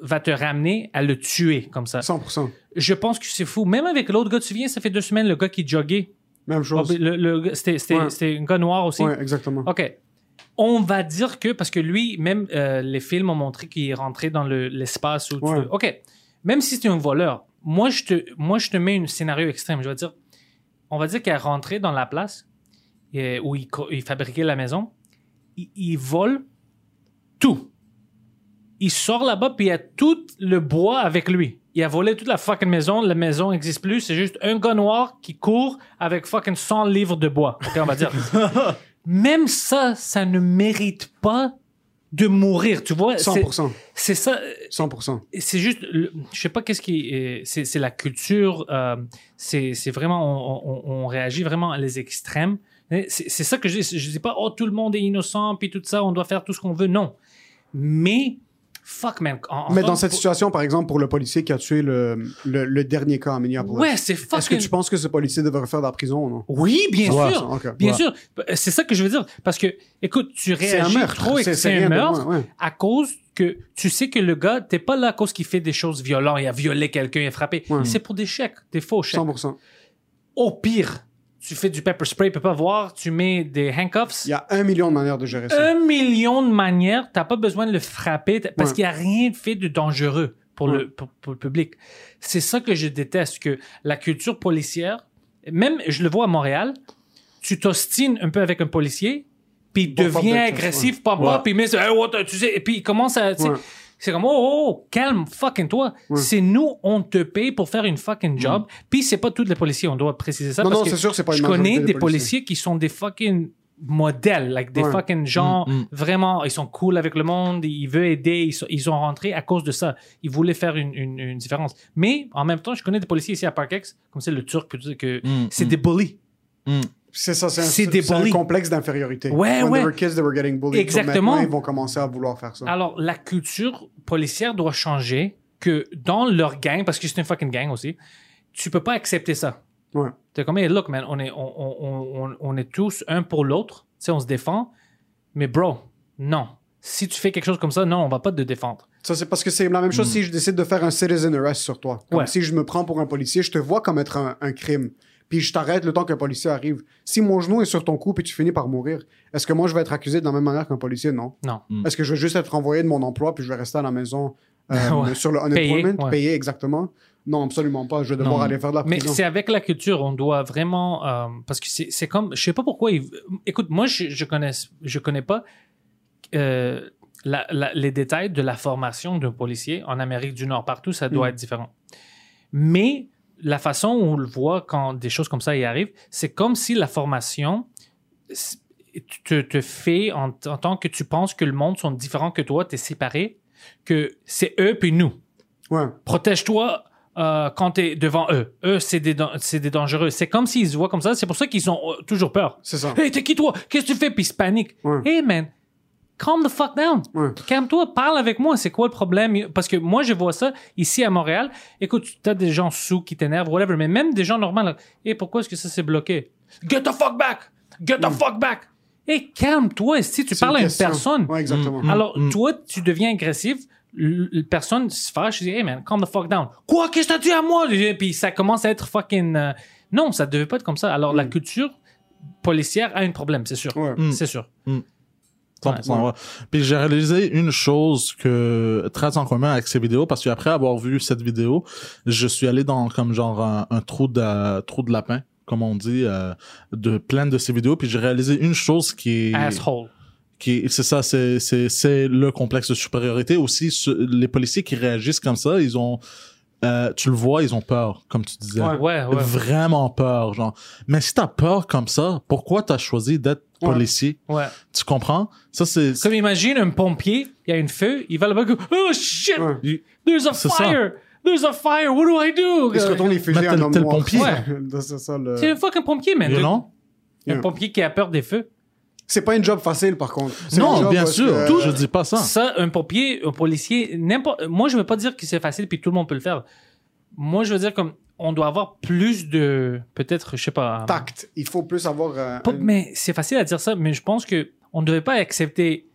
va te ramener à le tuer comme ça. 100%. Je pense que c'est fou. Même avec l'autre gars, tu viens, ça fait deux semaines, le gars qui joguait. Même chose. Le- le C'était Ouais. un gars noir aussi. ouais, exactement. OK. On va dire que, parce que lui, même euh, les films ont montré qu'il est rentré dans le- l'espace où tu Ouais. veux- OK. Même si c'est un voleur, moi je, te, moi, je te mets un scénario extrême. Je vais dire, on va dire qu'il est rentré dans la place euh, où il, il fabriquait la maison. Il, il vole tout. Il sort là-bas, puis il y a tout le bois avec lui. Il a volé toute la fucking maison. La maison n'existe plus. C'est juste un gars noir qui court avec fucking 100 livres de bois. On va dire. [laughs] Même ça, ça ne mérite pas de mourir. Tu vois, c'est 100%. c'est ça. 100%. C'est juste, je sais pas qu'est-ce qui, est- c'est la culture. euh, c'est vraiment, on, on- on réagit vraiment à les extrêmes. C'est c'est ça que je dis. Je dis pas, oh tout le monde est innocent puis tout ça, on doit faire tout ce qu'on veut. Non, mais fuck man. Mais dans cette situation, par exemple, pour le policier qui a tué le, le, le dernier cas à Minneapolis, ouais, c'est est-ce que fucking. tu penses que ce policier devrait faire de la prison ou non? Oui, bien Ouais, sûr. Bien ouais. sûr. C'est ça que je veux dire. Parce que, écoute, tu un réagis trop et que C'est- un meurtre ouais. à cause que tu sais que le gars, t'es pas là à cause qu'il fait des choses violentes, il a violé quelqu'un, il a frappé. C'est pour des chèques, des faux chèques. 100%. Au pire, tu fais du pepper spray, il peut pas voir, tu mets des handcuffs. Il y a un million de manières de gérer ça. Un million de manières, t'as pas besoin de le frapper parce Ouais. qu'il y a rien de fait de dangereux pour, Ouais. le, pour, pour le public. C'est ça que je déteste, que la culture policière, même je le vois à Montréal, tu t'ostines un peu avec un policier, puis il devient agressif, pas Ouais. puis il met Hey, what, tu sais, et puis il commence à, tu sais, Ouais. C'est comme, oh, oh, oh, calme, fucking toi. C'est nous, on te paye pour faire une fucking job. Puis c'est pas tous les policiers, on doit préciser ça. Non, parce non, c'est sûr, c'est pas une Je connais des des policiers. qui sont des fucking modèles, like des Ouais. fucking gens Mm, mm. vraiment, ils sont cool avec le monde, ils veulent aider, ils, sont, ils ont rentré à cause de ça. Ils voulaient faire une, une, une différence. Mais en même temps, je connais des policiers ici à Parkex, comme c'est le Turc, que Mm, c'est mm. des bullies. C'est ça, c'est un, complexe d'infériorité. Ouais, When ouais. they were kids, they were getting bullied. So Exactement. ils vont commencer à vouloir faire ça. Alors, la culture policière doit changer, que dans leur gang, parce que c'est une fucking gang aussi, tu peux pas accepter ça. Ouais. T'es comme, hey, look, man, on est, on, on, on, on est tous un pour l'autre. Tu sais, on se défend. Mais bro, non. Si tu fais quelque chose comme ça, non, on va pas te défendre. Ça, c'est parce que c'est la même chose si je décide de faire un citizen arrest sur toi. Comme Ouais. si je me prends pour un policier, je te vois commettre un, un crime. Puis je t'arrête le temps qu'un policier arrive. Si mon genou est sur ton cou puis tu finis par mourir, est-ce que moi je vais être accusé de la même manière qu'un policier? Non. Non. Est-ce que je vais juste être renvoyé de mon emploi puis je vais rester à la maison euh, [laughs] Ouais. sur le Payé, unemployment, ouais. payé exactement? Non, absolument pas. Je vais devoir Non. aller faire de la Mais prison. c'est avec la culture, on doit vraiment euh, parce que c'est c'est comme je sais pas pourquoi. ils- écoute, moi je, je connais je connais pas euh, la- la- les détails de la formation d'un policier en Amérique du Nord partout, ça doit Mm. être différent. Mais la façon où on le voit quand des choses comme ça y arrivent, c'est comme si la formation te, te fait en, en tant que tu penses que le monde sont différents que toi, tu es séparé, que c'est eux puis nous Ouais. protège-toi euh, quand tu es devant eux. Eux, c'est des, des dangereux. C'est comme s'ils se voient comme ça. C'est pour ça qu'ils ont euh, toujours peur. C'est ça. Hey, t'es qui toi? Qu'est-ce que tu fais? Puis ils se paniquent. Ouais. Hey, man, calm the fuck down. Ouais. Calme-toi, parle avec moi. C'est quoi le problème? Parce que moi, je vois ça ici à Montréal. Écoute, t'as des gens sous qui t'énervent, whatever, mais même des gens normaux. là, Hey, pourquoi est-ce que ça s'est bloqué? Get the fuck back! Get the fuck back! Hey, calme-toi. Si tu parles à une personne, Ouais, exactement. Mm. alors, toi, tu deviens agressif. La personne se fâche. Je dis, hey man, calm the fuck down. Quoi? Qu'est-ce que t'as dit à moi? Puis ça commence à être fucking. euh, Non, ça devait pas être comme ça. Alors, la culture policière a un problème, c'est sûr. Ouais. Mm. C'est sûr. 100%, ouais. Puis j'ai réalisé une chose que très en commun avec ces vidéos parce qu'après avoir vu cette vidéo, je suis allé dans comme genre un, un trou de trou de lapin, comme on dit, euh, de plein de ces vidéos. Puis j'ai réalisé une chose qui est Asshole. qui est- c'est ça, c'est c'est c'est le complexe de supériorité aussi. ce- les policiers qui réagissent comme ça, ils ont euh, tu le vois, ils ont peur, comme tu disais. Ouais. Ouais, ouais. Vraiment peur, genre. Mais si t'as peur comme ça, pourquoi t'as choisi d'être. Policier? Ouais. Tu comprends? Ça, c'est... Comme imagine un pompier, il y a une feu, il va là-bas, go, oh shit, Ouais. there's a C'est ça. fire, there's a fire, what do I do? Il se retourne et fusille un homme le noir. pompier. Ouais. [laughs] c'est ça le... C'est un fucking pompier, man. Know? Un Yeah. pompier qui a peur des feux. C'est pas une job facile, par contre. C'est un Non, job bien sûr. que- Tout, je dis pas ça. Ça, un pompier, un policier, n'importe. Moi, je veux pas dire que c'est facile puis tout le monde peut le faire. Moi, je veux dire comme on doit avoir plus de, peut-être, je sais pas. Tact. Il faut plus avoir... euh, Pas- un- mais c'est facile à dire ça, mais je pense que on ne devait pas accepter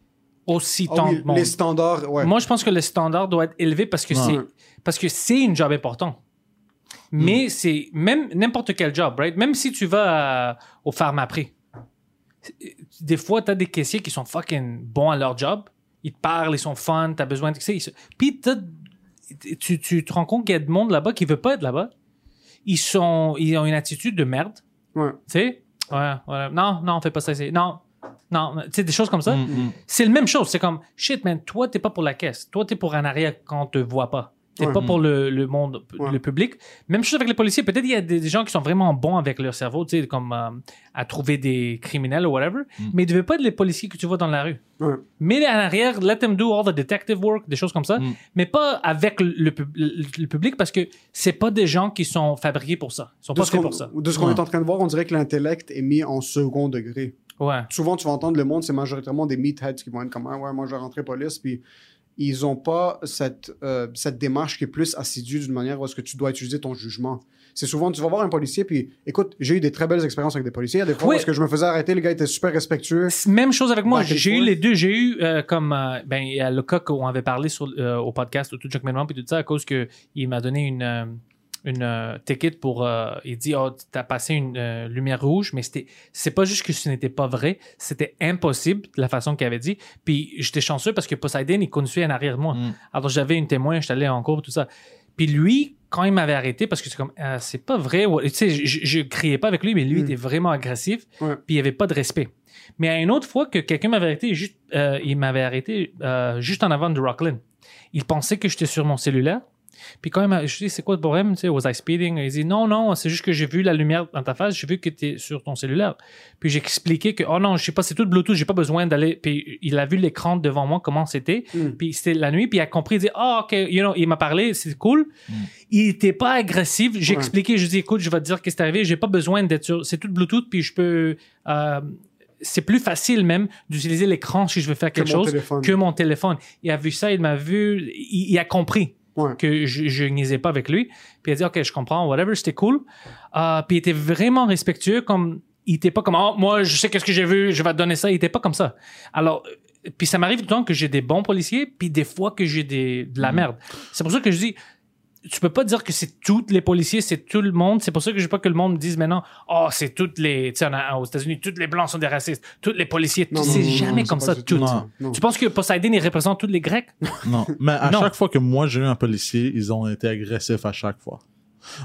aussi Ah tant oui, de monde. les standards, ouais. Moi, je pense que le standard doit être élevé parce que Ouais. c'est parce que c'est une job important. Hmm. Mais c'est même n'importe quel job, right? Même si tu vas à- au pharmaprix, des fois, tu as des caissiers qui sont fucking bons à leur job. Ils te parlent, ils sont fun, tu as besoin de. tu sais, ils se- Puis t'as- tu, tu te rends compte qu'il y a du monde là-bas qui veut pas être là-bas. Ils, sont, ils ont une attitude de merde. Ouais. Tu sais? Ouais, ouais. Non, non, on fait pas ça ici. Non, non. Tu sais, des choses comme ça. Mm, mm. C'est le même chose. C'est comme, shit, man, toi, t'es pas pour la caisse. Toi, t'es pour en arrière quand on te voit pas. T'es Ouais. pas pour le, le monde, Ouais. le public. Même chose avec les policiers. Peut-être il y a des, des gens qui sont vraiment bons avec leur cerveau, tu sais, comme euh, à trouver des criminels ou whatever. Mais ils devaient pas être les policiers que tu vois dans la rue. Ouais. Mais en arrière, let them do all the detective work, des choses comme ça. Mm. Mais pas avec le, le pub- le- le public parce que c'est pas des gens qui sont fabriqués pour ça. Ils sont De pas faits pour ça. de ce qu'on est en train de voir, on dirait que l'intellect est mis en second degré. Ouais. Souvent, tu vas entendre le monde, c'est majoritairement des meatheads qui vont être comme Ah ouais, moi je vais rentrer police, puis ils ont pas cette, euh, cette démarche qui est plus assidue d'une manière où est-ce que tu dois utiliser ton jugement. C'est souvent, tu vas voir un policier, puis écoute, j'ai eu des très belles expériences avec des policiers. Il y a des fois Oui. est-ce que je me faisais arrêter, le gars était super respectueux. Même chose avec moi. J'ai eu les deux. J'ai eu euh, comme euh, ben il y a le cas qu'on avait parlé sur au podcast tout Jack Menman puis tout ça à cause que il m'a donné une une euh, ticket pour euh, il dit oh t'as passé une euh, lumière rouge mais c'était c'est pas juste que ce n'était pas vrai c'était impossible la façon qu'il avait dit puis j'étais chanceux parce que Poseidon il conduisait en arrière de moi Mm. alors j'avais une témoin j'étais allé en cours tout ça puis lui quand il m'avait arrêté parce que c'est comme Ah, c'est pas vrai tu sais je, criais pas avec lui mais lui Mm. était vraiment agressif Ouais. puis il y avait pas de respect mais à une autre fois que quelqu'un m'avait arrêté, juste, il m'avait arrêté juste en avant de Rockland. Il pensait que j'étais sur mon cellulaire. Puis quand m'a je dis c'est quoi le problème, tu sais, was I speeding? Il dit non, non, c'est juste que j'ai vu la lumière dans ta face, j'ai vu que tu es sur ton cellulaire. Puis j'ai expliqué que, oh non, je sais pas, c'est tout Bluetooth, j'ai pas besoin d'aller. Puis il a vu l'écran devant moi, comment c'était. Mm. Puis c'était la nuit, puis il a compris, il dit, oh, ok, you know, il m'a parlé, c'est cool. Il était pas agressif. J'ai Ouais. expliqué, je dis, écoute, je vais te dire qu'est-ce qui est arrivé, j'ai pas besoin d'être sur, c'est tout Bluetooth, puis je peux, euh, c'est plus facile même d'utiliser l'écran si je veux faire Que quelque chose téléphone. que mon téléphone. Il a vu ça, il m'a vu, il, il a compris Ouais. que je, je pas avec lui. Puis il a dit, OK, je comprends, whatever, c'était cool. Euh, puis il était vraiment respectueux, comme il était pas comme oh, moi je sais qu'est-ce que j'ai vu, je vais te donner ça. Il était pas comme ça. Alors euh, puis ça m'arrive tout le temps que j'ai des bons policiers, puis des fois que j'ai des de la merde. C'est pour ça que je dis tu peux pas dire que c'est tous les policiers, c'est tout le monde. C'est pour ça que je veux pas que le monde me dise maintenant, oh, c'est toutes les, tu sais, aux États-Unis, tous les blancs sont des racistes, tous les policiers. Non, c'est non, non, jamais non, comme ça, tout. Non. Tu penses que Poseidon, il représente tous les Grecs? Non, mais à Non. chaque fois que moi j'ai eu un policier, ils ont été agressifs à chaque fois.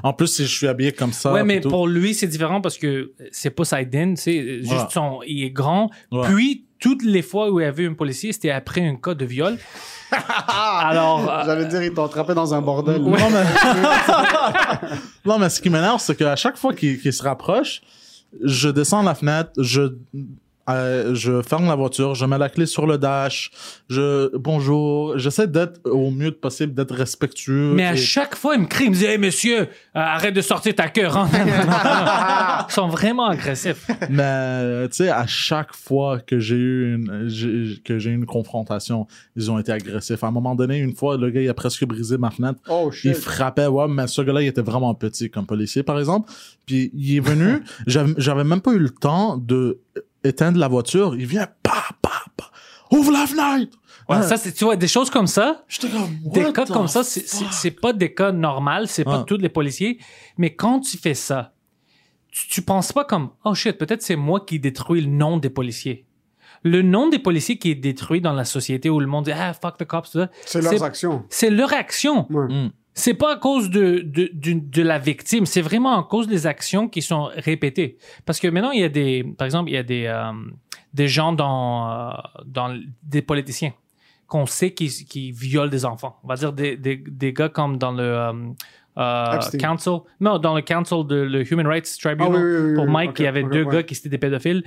En plus, si je suis habillé comme ça. ouais, mais pour lui, c'est différent parce que c'est Poseidon, tu sais, juste Ouais. son, il est grand. Ouais. Puis, toutes les fois où il y avait un policier, c'était après un cas de viol. [laughs] Alors, euh, J'allais dire, ils t'ont attrapé dans un bordel. Non, mais... [laughs] non, mais ce qui m'énerve, c'est qu'à chaque fois qu'il qu'il se rapproche, je descends la fenêtre, je, euh, je ferme la voiture, je mets la clé sur le dash, je, bonjour, j'essaie d'être au mieux possible, d'être respectueux. mais à et- chaque fois, il me crie, il me dit, hey, monsieur, euh, arrête de sortir ta queue. Ils sont vraiment agressifs. Mais euh, tu sais, à chaque fois que j'ai eu une que j'ai eu une confrontation, ils ont été agressifs. À un moment donné, une fois, le gars il a presque brisé ma fenêtre. Oh, Il shit. frappait, ouais, mais ce gars-là, il était vraiment petit comme policier, par exemple. Puis il est venu, [laughs] j'avais même pas eu le temps de éteindre la voiture. Il vient, pa, pa, pa, ouvre la fenêtre! Ouais, Ouais. Ça, c'est, tu vois, des choses comme ça, comme, des cas comme ça, c'est, c'est, c'est pas des cas normaux, c'est pas Ouais. tous les policiers. Mais quand tu fais ça, tu, tu penses pas comme, oh shit, peut-être c'est moi qui détruis le nom des policiers. Le nom des policiers qui est détruit dans la société où le monde dit, ah, fuck the cops, tout ça, C'est leurs actions. c'est leur action. Ouais. Mm. C'est pas à cause de, de, de la victime, c'est vraiment à cause des actions qui sont répétées. Parce que maintenant, il y a des, par exemple, il y a des, euh, des gens dans, euh, dans des politiciens qu'on sait qui, qui violent des enfants. On va dire des, des, des gars comme dans le euh, council, non, dans le council de le Human Rights Tribunal Ah oui, oui, oui, pour Mike, ok, il y avait deux ouais. gars qui étaient des pédophiles.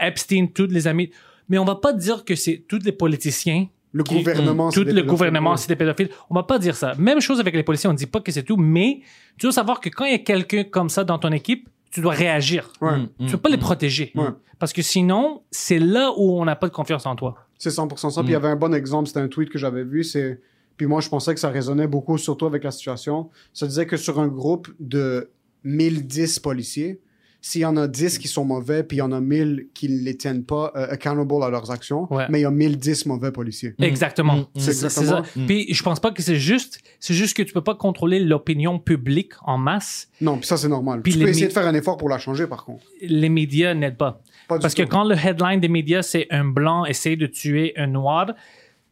Epstein, tous les amis. Mais on va pas dire que c'est tous les politiciens Le qui- gouvernement, tout c'est des le pédophiles. gouvernement, c'est des pédophiles. On va pas dire ça. Même chose avec les policiers, on dit pas que c'est tout, mais tu dois savoir que quand il y a quelqu'un comme ça dans ton équipe, tu dois réagir. Ouais. Mm, Tu mm, peux pas les mm. protéger. Parce que sinon, c'est là où on n'a pas de confiance en toi. C'est 100% Mm. ça. Puis il y avait un bon exemple, c'était un tweet que j'avais vu. C'est puis moi je pensais que ça résonnait beaucoup, surtout avec la situation. Ça disait que sur un groupe de 1010 policiers, s'il y en a 10 qui sont mauvais, puis il y en a 1000 qui ne les tiennent pas euh, accountable à leurs actions, Ouais. mais il y a 1010 mauvais policiers. Exactement. Mm, mm. C'est C'est c'est ça. exactement. Puis je pense pas que c'est juste. C'est juste que tu peux pas contrôler l'opinion publique en masse. Non, puis ça c'est normal. Puis tu peux essayer mi- de faire un effort pour la changer par contre. Les médias n'aident pas. Parce que quand le headline des médias, c'est un blanc essaie de tuer un noir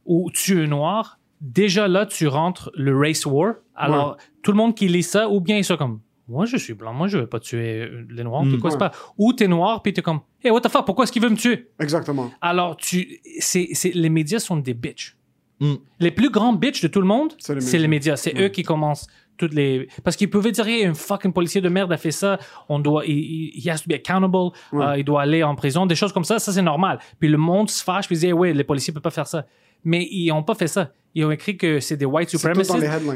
ou tue un noir, déjà là, tu rentres le race war. Alors, tout le monde qui lit ça, ou bien ils sont comme, moi, je suis blanc, moi, je vais pas tuer euh, les noirs. Mm. quoi, Ouais. pas. Ou t'es noir, puis t'es comme, hey, what the fuck, pourquoi est-ce qu'il veut me tuer? Exactement. Alors, tu, c'est, c'est, les médias sont des bitches. Mm. Les plus grands bitches de tout le monde, C'est les médias. C'est Ouais. eux qui commencent toutes les. Parce qu'ils pouvaient dire, hey, un fucking policier de merde a fait ça, on doit, il, has to be accountable, euh, il doit aller en prison, des choses comme ça, ça c'est normal. Puis le monde se fâche, puis il dit, hey, ouais, les policiers peuvent pas faire ça. Mais ils ont pas fait ça. Ils ont écrit que c'est des white supremacists.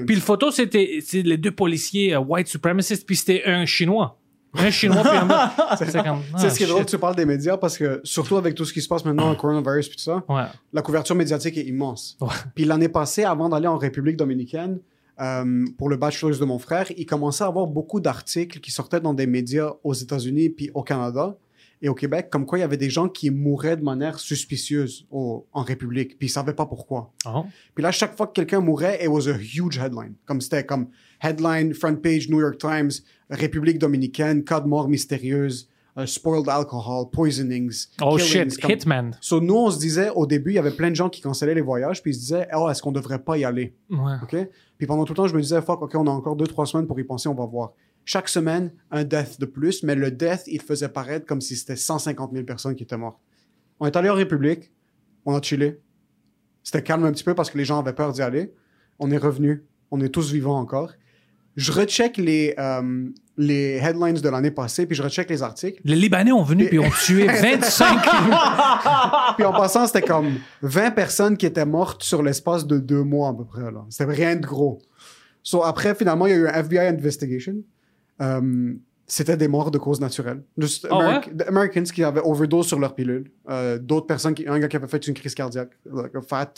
Puis le photo, c'était les deux policiers euh, white supremacists, puis c'était un chinois. Un chinois, puis un blanc. [laughs] C'est comme. Ah, ce qui est drôle tu parles des médias parce que surtout avec tout ce qui se passe maintenant, le coronavirus puis tout ça, Ouais. la couverture médiatique est immense. Ouais. Puis l'année passée, avant d'aller en République dominicaine, euh, pour le bachelor's de mon frère, il commençait à avoir beaucoup d'articles qui sortaient dans des médias aux États-Unis puis au Canada et au Québec, comme quoi il y avait des gens qui mouraient de manière suspicieuse au- en République, puis ils savaient pas pourquoi. Oh. Puis là, chaque fois que quelqu'un mourait, it was a huge headline. Comme c'était comme headline, front page, New York Times, République dominicaine, cas de mort mystérieuse, uh, spoiled alcohol, poisonings, Oh killings, shit, comme- Hitman. So, nous, on se disait, au début, il y avait plein de gens qui cancellaient les voyages, puis ils se disaient, oh, est-ce qu'on devrait pas y aller? Ouais. OK? Puis pendant tout le temps, je me disais, fuck, OK, on a encore deux, trois semaines pour y penser, on va voir. Chaque semaine, un death de plus, mais le death, il faisait paraître comme si c'était 150 000 personnes qui étaient mortes. On est allé en République, on a chillé. C'était calme un petit peu parce que les gens avaient peur d'y aller. On est revenu, on est tous vivants encore. Je recheck les, euh, les headlines de l'année passée, puis je recheck les articles. Les Libanais ont venu puis ont tué [laughs] 25. [laughs] Puis en passant, c'était comme 20 personnes qui étaient mortes sur l'espace de deux mois à peu près. C'était rien de gros. So, après, finalement, il y a eu un FBI investigation. Euh, c'était des morts de cause naturelle. Juste Ah? Ameri- Americans qui avaient overdose sur leur pilule. Euh, D'autres personnes, qui, un gars qui avait fait une crise cardiaque. Like a fat,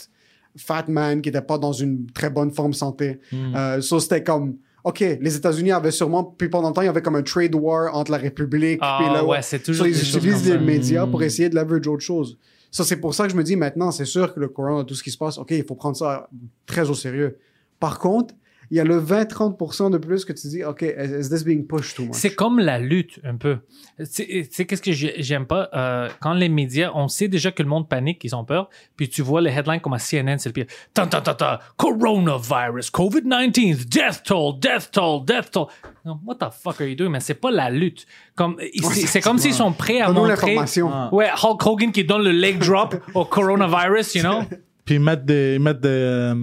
fat man qui n'était pas dans une très bonne forme santé. Mm. Euh, so, c'était comme, OK, les États-Unis avaient sûrement, puis pendant le temps, il y avait comme un trade war entre la République, Ah, puis là, ouais, c'est toujours So, ils utilisent les médias pour Mm. essayer de leverage autre chose. Ça, c'est pour ça que je me dis maintenant, c'est sûr que le corona, tout ce qui se passe, OK, il faut prendre ça très au sérieux. Par contre, il y a le 20-30% de plus que tu dis, OK, is this being pushed too much? C'est comme la lutte, un peu. Tu sais- tu sais, qu'est-ce que j'ai- j'aime pas? Euh, quand les médias, on sait déjà que le monde panique, ils ont peur, puis tu vois les headlines comme à CNN, c'est le pire. Tan, tan, tan, tan, coronavirus, COVID-19, death toll, death toll, death toll. Non, what the fuck are you doing? Mais c'est pas la lutte. Comme, c'est c'est comme s'ils sont prêts à montrer. l'information. Ah. Ouais, Hulk Hogan qui donne le leg drop au coronavirus, you know? [laughs] Puis ils mettent des, ils mettent des, euh,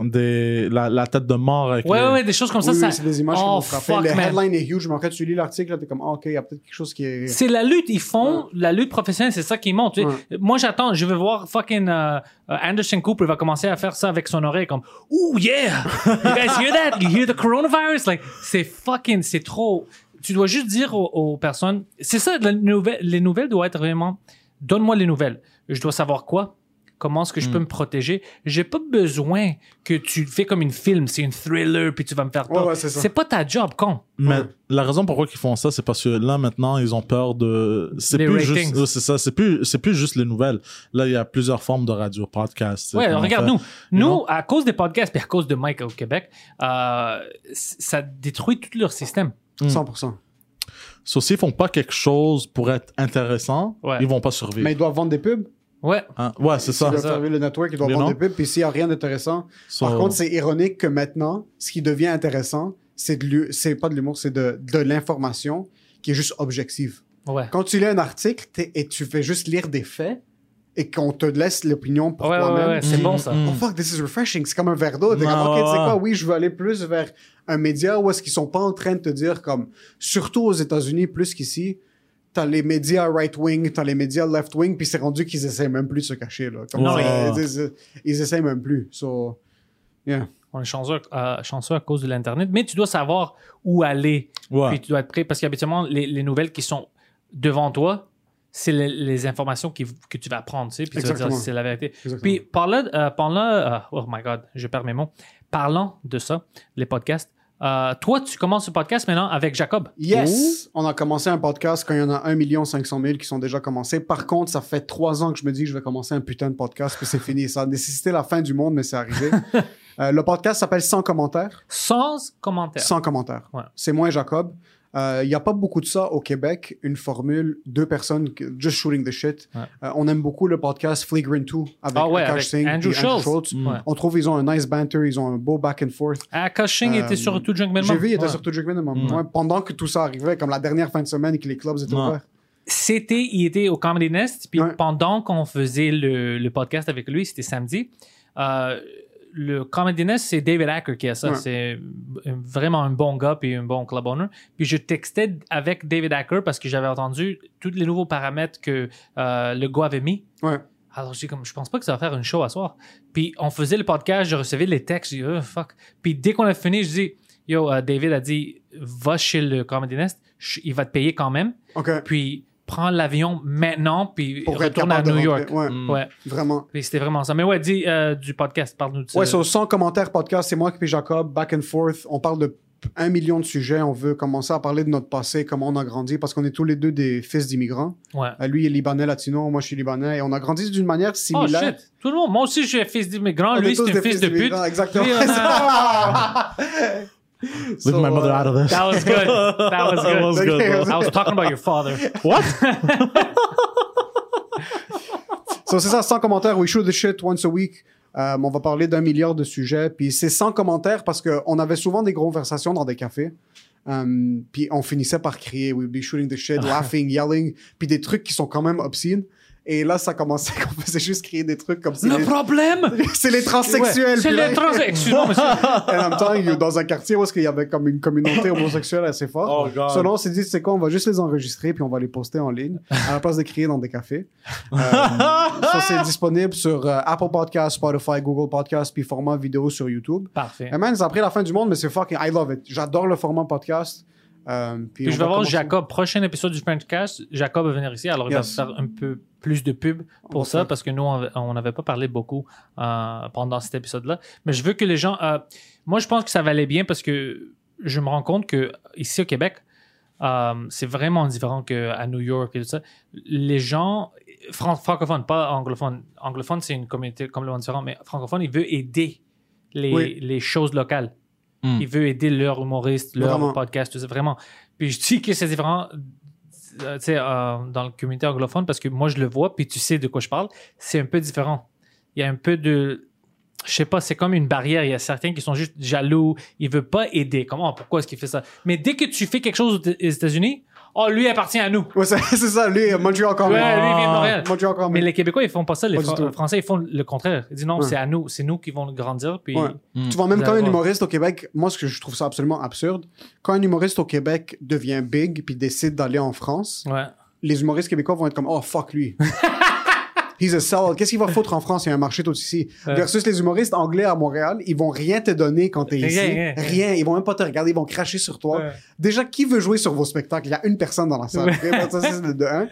des, la, la tête de mort avec Ouais, les- ouais, des choses comme ça. oui, ça... oui, c'est des images qui oh, vont frapper. fuck, Le man. headline est huge, mais en fait, tu lis l'article, là, t'es comme, ah, OK, il y a peut-être quelque chose qui est... C'est la lutte, ils font la lutte professionnelle, c'est ça qui monte. tu sais. Ouais. Moi, j'attends, je vais voir fucking euh, euh, Anderson Cooper va commencer à faire ça avec son oreille comme Ooh yeah, you guys hear that? You hear the coronavirus? Like c'est fucking, c'est trop. Tu dois juste dire aux, aux personnes, c'est ça, la nouvelle- les nouvelles doivent être vraiment, donne-moi les nouvelles. Je dois savoir quoi? Comment est-ce que je peux me protéger? J'ai pas besoin que tu fais comme une film, c'est une thriller, puis tu vas me faire peur. ouais, c'est pas ta job, con. Mais Ouais. la raison pourquoi ils font ça, c'est parce que là maintenant ils ont peur de. C'est plus ratings. juste. C'est ça. C'est plus. C'est plus juste les nouvelles. Là, il y a plusieurs formes de radio, podcast. Ouais, qu'on regarde, fait. nous, à cause des podcasts puis à cause de Mike au Québec, euh, ça détruit tout leur système. 100%. So, s'ils font pas quelque chose pour être intéressant, Ouais. ils vont pas survivre. Mais ils doivent vendre des pubs? Ouais. Hein? Ouais, c'est ça. Ils doivent ça. servir le network, ils doivent vendre des pubs. Puis s'il n'y a rien d'intéressant, So- Par contre, c'est ironique que maintenant, ce qui devient intéressant, c'est de c'est pas de l'humour, c'est de, de l'information qui est juste objective. Ouais. Quand tu lis un article et tu fais juste lire des faits et qu'on te laisse l'opinion pour Ouais, ouais, toi-même. ouais, c'est Mm, bon ça. mm. Oh fuck, this is refreshing. C'est comme un verre d'eau. T'es Ouais, comme, ok, tu sais ouais, quoi, ouais. oui, je veux aller plus vers un média où est-ce qu'ils sont pas en train de te dire comme, surtout aux États-Unis plus qu'ici, t'as les médias right-wing, t'as les médias left-wing, puis c'est rendu qu'ils essaient même plus de se cacher, là. Comme ça, ils, ils, ils essaient même plus. So, yeah. On est chanceux, euh, chanceux à cause de l'Internet, mais tu dois savoir où aller. Ouais. Puis tu dois être prêt parce qu'habituellement, les, les nouvelles qui sont devant toi, c'est les, les informations qui, que tu vas apprendre, tu sais, puis tu vas dire Exactement. si c'est la vérité. Exactement. Puis parlant, euh, parlant euh, oh my god, je perds mes mots. Parlant de ça, les podcasts, euh, toi, tu commences ce podcast maintenant avec Jacob. Yes! On a commencé un podcast quand il y en a 1 500 000 qui sont déjà commencés. Par contre, ça fait trois ans que je me dis que je vais commencer un putain de podcast, puis c'est fini. Ça a nécessité la fin du monde, mais c'est arrivé. [laughs] Euh, le podcast s'appelle Sans commentaires. Sans commentaire. Sans commentaires. Ouais. C'est moi et Jacob. Euh, Il n'y a pas beaucoup de ça au Québec, une formule, deux personnes, just shooting the shit. Ouais. Euh, on aime beaucoup le podcast Flagrant 2 avec Ah ouais, Akash avec Singh Andrew puis Andrew Schultz. Ouais. On trouve qu'ils ont un nice banter, ils ont un beau back and forth. Ah, Cushing Euh, était sur tout Junk Minimum. J'ai vu, il était Ouais. sur tout Minimum. Mm. Ouais, pendant que tout ça arrivait, comme la dernière fin de semaine et que les clubs étaient Ouais. ouverts. C'était, il était au Comedy Nest, puis Ouais. pendant qu'on faisait le, le podcast avec lui, c'était samedi. euh, le Comedy Nest, c'est David Acker qui a ça. Ouais. C'est vraiment un bon gars puis un bon club owner. Puis je textais avec David Acker parce que j'avais entendu tous les nouveaux paramètres que euh, le gars avait mis. Ouais. Alors, j'ai comme, je pense pas que ça va faire une show à soir. Puis, on faisait le podcast, je recevais les textes, j'ai dit, oh, fuck. Puis, dès qu'on a fini, je dis, yo, euh, David a dit, va chez le Comedy Nest, je- il va te payer quand même. OK. Puis, prends l'avion maintenant, puis Pour retourne à New. York. Ouais, Mm. Ouais. vraiment. Puis, c'était vraiment ça. Mais ouais, dis euh, du podcast, parle-nous de ça. Ouais, sur sans commentaire podcast, c'est moi et Jacob, back and forth. On parle de un million de sujets. On veut commencer à parler de notre passé, comment on a grandi, parce qu'on est tous les deux des fils d'immigrants. Ouais. Euh, lui, est libanais latino, moi, je suis libanais. Et on a grandi d'une manière Oh similaire. shit. Tout le monde. Moi aussi, je suis fils d'immigrant. Lui, c'est un fils de pute. Exactement. Lui, on a- [laughs] Leave So, my mother uh, out of this. That was good. That was [laughs] good. That was good, bro. I was talking about your father. What? [laughs] So, c'est ça, sans commentaires. We shoot the shit once a week. Euh, on va parler d'un milliard de sujets. Puis c'est sans commentaires parce qu'on avait souvent des conversations dans des cafés. Euh, puis on finissait par crier. We'd be shooting the shit, [laughs] laughing, yelling. Puis des trucs qui sont quand même obscènes. Et là, ça commençait qu'on faisait juste crier des trucs comme si Le les- problème, [laughs] c'est les transsexuels. c'est puis là- les trans... Excuse-moi, monsieur. And I'm telling you, dans un quartier où est-ce qu'il y avait comme une communauté homosexuelle assez forte. Oh, God. Selon, on s'est dit, c'est quoi, on va juste les enregistrer puis on va les poster en ligne à la place de crier dans des cafés. Euh, [laughs] ça, c'est disponible sur euh, Apple Podcasts, Spotify, Google Podcasts puis format vidéo sur YouTube. Parfait. Et man, ça a pris la fin du monde, mais c'est fucking, I love it. J'adore le format podcast. Euh, Puis je vais va voir commencer. Jacob. Prochain épisode du Frenchcast, Jacob va venir ici. Alors, il Yes. va faire un peu plus de pub pour ça parce que nous, on n'avait pas parlé beaucoup euh, pendant cet épisode-là. Mais je veux que les gens. euh, moi, je pense que ça va aller bien parce que je me rends compte que ici au Québec, c'est vraiment différent qu'à New York et tout ça. Les gens, fran- francophones, pas anglophones. Anglophone, c'est une communauté complètement différente, mais francophone, il veut aider les, Oui. les choses locales. Hmm. Il veut aider leurs humoristes, leurs Vraiment. podcasts, tout ça, vraiment. Puis je dis que c'est différent euh, tu sais, euh, dans la communauté anglophone parce que moi, je le vois, puis tu sais de quoi je parle. C'est un peu différent. Il y a un peu de. Je sais pas, c'est comme une barrière. Il y a certains qui sont juste jaloux. Ils veulent pas aider. Comment, pourquoi est-ce qu'il fait ça? Mais dès que tu fais quelque chose aux États-Unis, oh, lui appartient à nous. Ouais, c'est [laughs] c'est ça, lui, Montreal quand Ouais, lui, il vient de Montréal. Montreal Mais les Québécois, ils font pas ça. Les Pas du Fra- tout. Français, ils font le contraire. Ils disent non, Ouais. c'est à nous. C'est nous qui vont grandir. Puis Ouais. Tu vois, même Vous quand allez un voir. humoriste au Québec, moi, ce que je trouve ça absolument absurde, quand un humoriste au Québec devient big puis décide d'aller en France, Ouais. les humoristes québécois vont être comme, oh, fuck lui. [laughs] He's a sellout. Qu'est-ce qu'il va foutre en France? Il y a un marché tout ici. Versus les humoristes anglais à Montréal, ils vont rien te donner quand t'es ici. rien, Rien. Ils vont même pas te regarder. Ils vont cracher sur toi. Ouais. Déjà, qui veut jouer sur vos spectacles? Il y a une personne dans la salle. ça, c'est de, de un.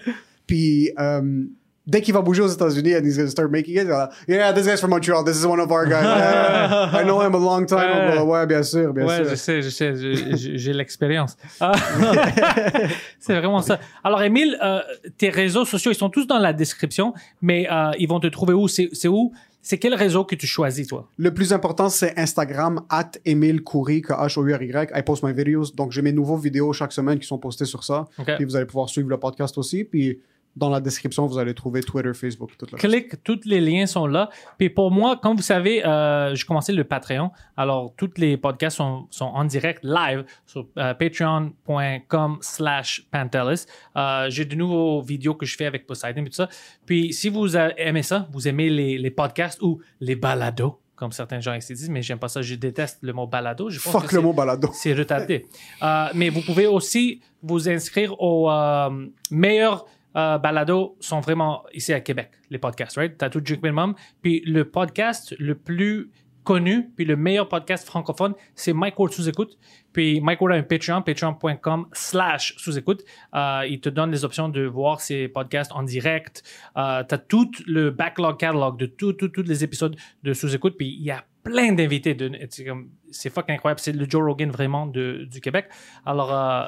Puis, euh, dès qu'il va bouger aux États-Unis and he's gonna start making it, il va, yeah, this guy's from Montreal. This is one of our guys. [laughs] Yeah, I know him a long time Ouais. ago. Ouais, bien sûr, bien ouais, sûr. je sais, je sais, j'ai l'expérience. Ah. [laughs] c'est vraiment ça. Alors, Émile, euh, tes réseaux sociaux, ils sont tous dans la description, mais euh, ils vont te trouver où? C'est où? C'est quel réseau que tu choisis, toi? Le plus important, c'est Instagram, at Emile Coury, K-H-O-U-R-Y. I post my videos. Donc, j'ai mes nouveaux vidéos chaque semaine qui sont postées sur ça. OK. Puis, vous allez pouvoir suivre le podcast aussi. Puis, dans la description, vous allez trouver Twitter, Facebook, tout reste. Clique, tous les liens sont là. Puis pour moi, comme vous savez, euh, j'ai commencé le Patreon. Alors, tous les podcasts sont, sont en direct, live, sur euh, patreon.com slash Pantelis. Euh, j'ai de nouveaux vidéos que je fais avec Poseidon et tout ça. Puis si vous aimez ça, vous aimez les, les podcasts ou les balados, comme certains gens ici disent, mais j'aime pas ça, je déteste le mot balado. Je pense Fuck que le mot balado. [laughs] c'est retardé. Euh, mais vous pouvez aussi vous inscrire aux euh, meilleurs euh, sont vraiment ici à Québec, les podcasts, right? T'as tout Drink Minimum. Puis le podcast le plus connu, puis le meilleur podcast francophone, c'est Mike Ward sous-écoute. Puis Mike Ward a un Patreon, patreon.com slash sous-écoute. Euh, il te donne les options de voir ses podcasts en direct. Euh, t'as tout le backlog catalog de tout, tout, tous les épisodes de sous-écoute. Puis il y a plein d'invités. C'est fucking incroyable. C'est le Joe Rogan vraiment de, du Québec. Alors, euh,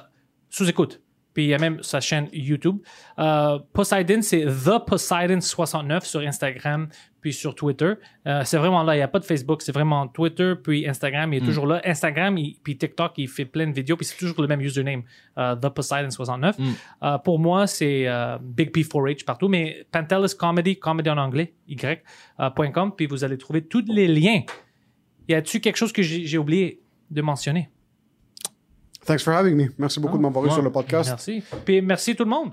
sous-écoute. Puis il y a même sa chaîne YouTube. Euh, Poseidon, c'est The Poseidon69 sur Instagram, puis sur Twitter. Euh, c'est vraiment là. Il n'y a pas de Facebook. C'est vraiment Twitter, puis Instagram. Il est toujours là. Instagram, il- puis TikTok, il fait plein de vidéos, puis c'est toujours le même username, euh, The Poseidon69. Euh, pour moi, c'est euh, Big P4H partout, mais Pantelis Comedy, comedy en anglais, Y, euh, puis vous allez trouver tous les liens. Y a-tu quelque chose que j'ai oublié de mentionner? Thanks for having me. Merci beaucoup de m'avoir eu Ouais. sur le podcast. Merci. Puis merci tout le monde.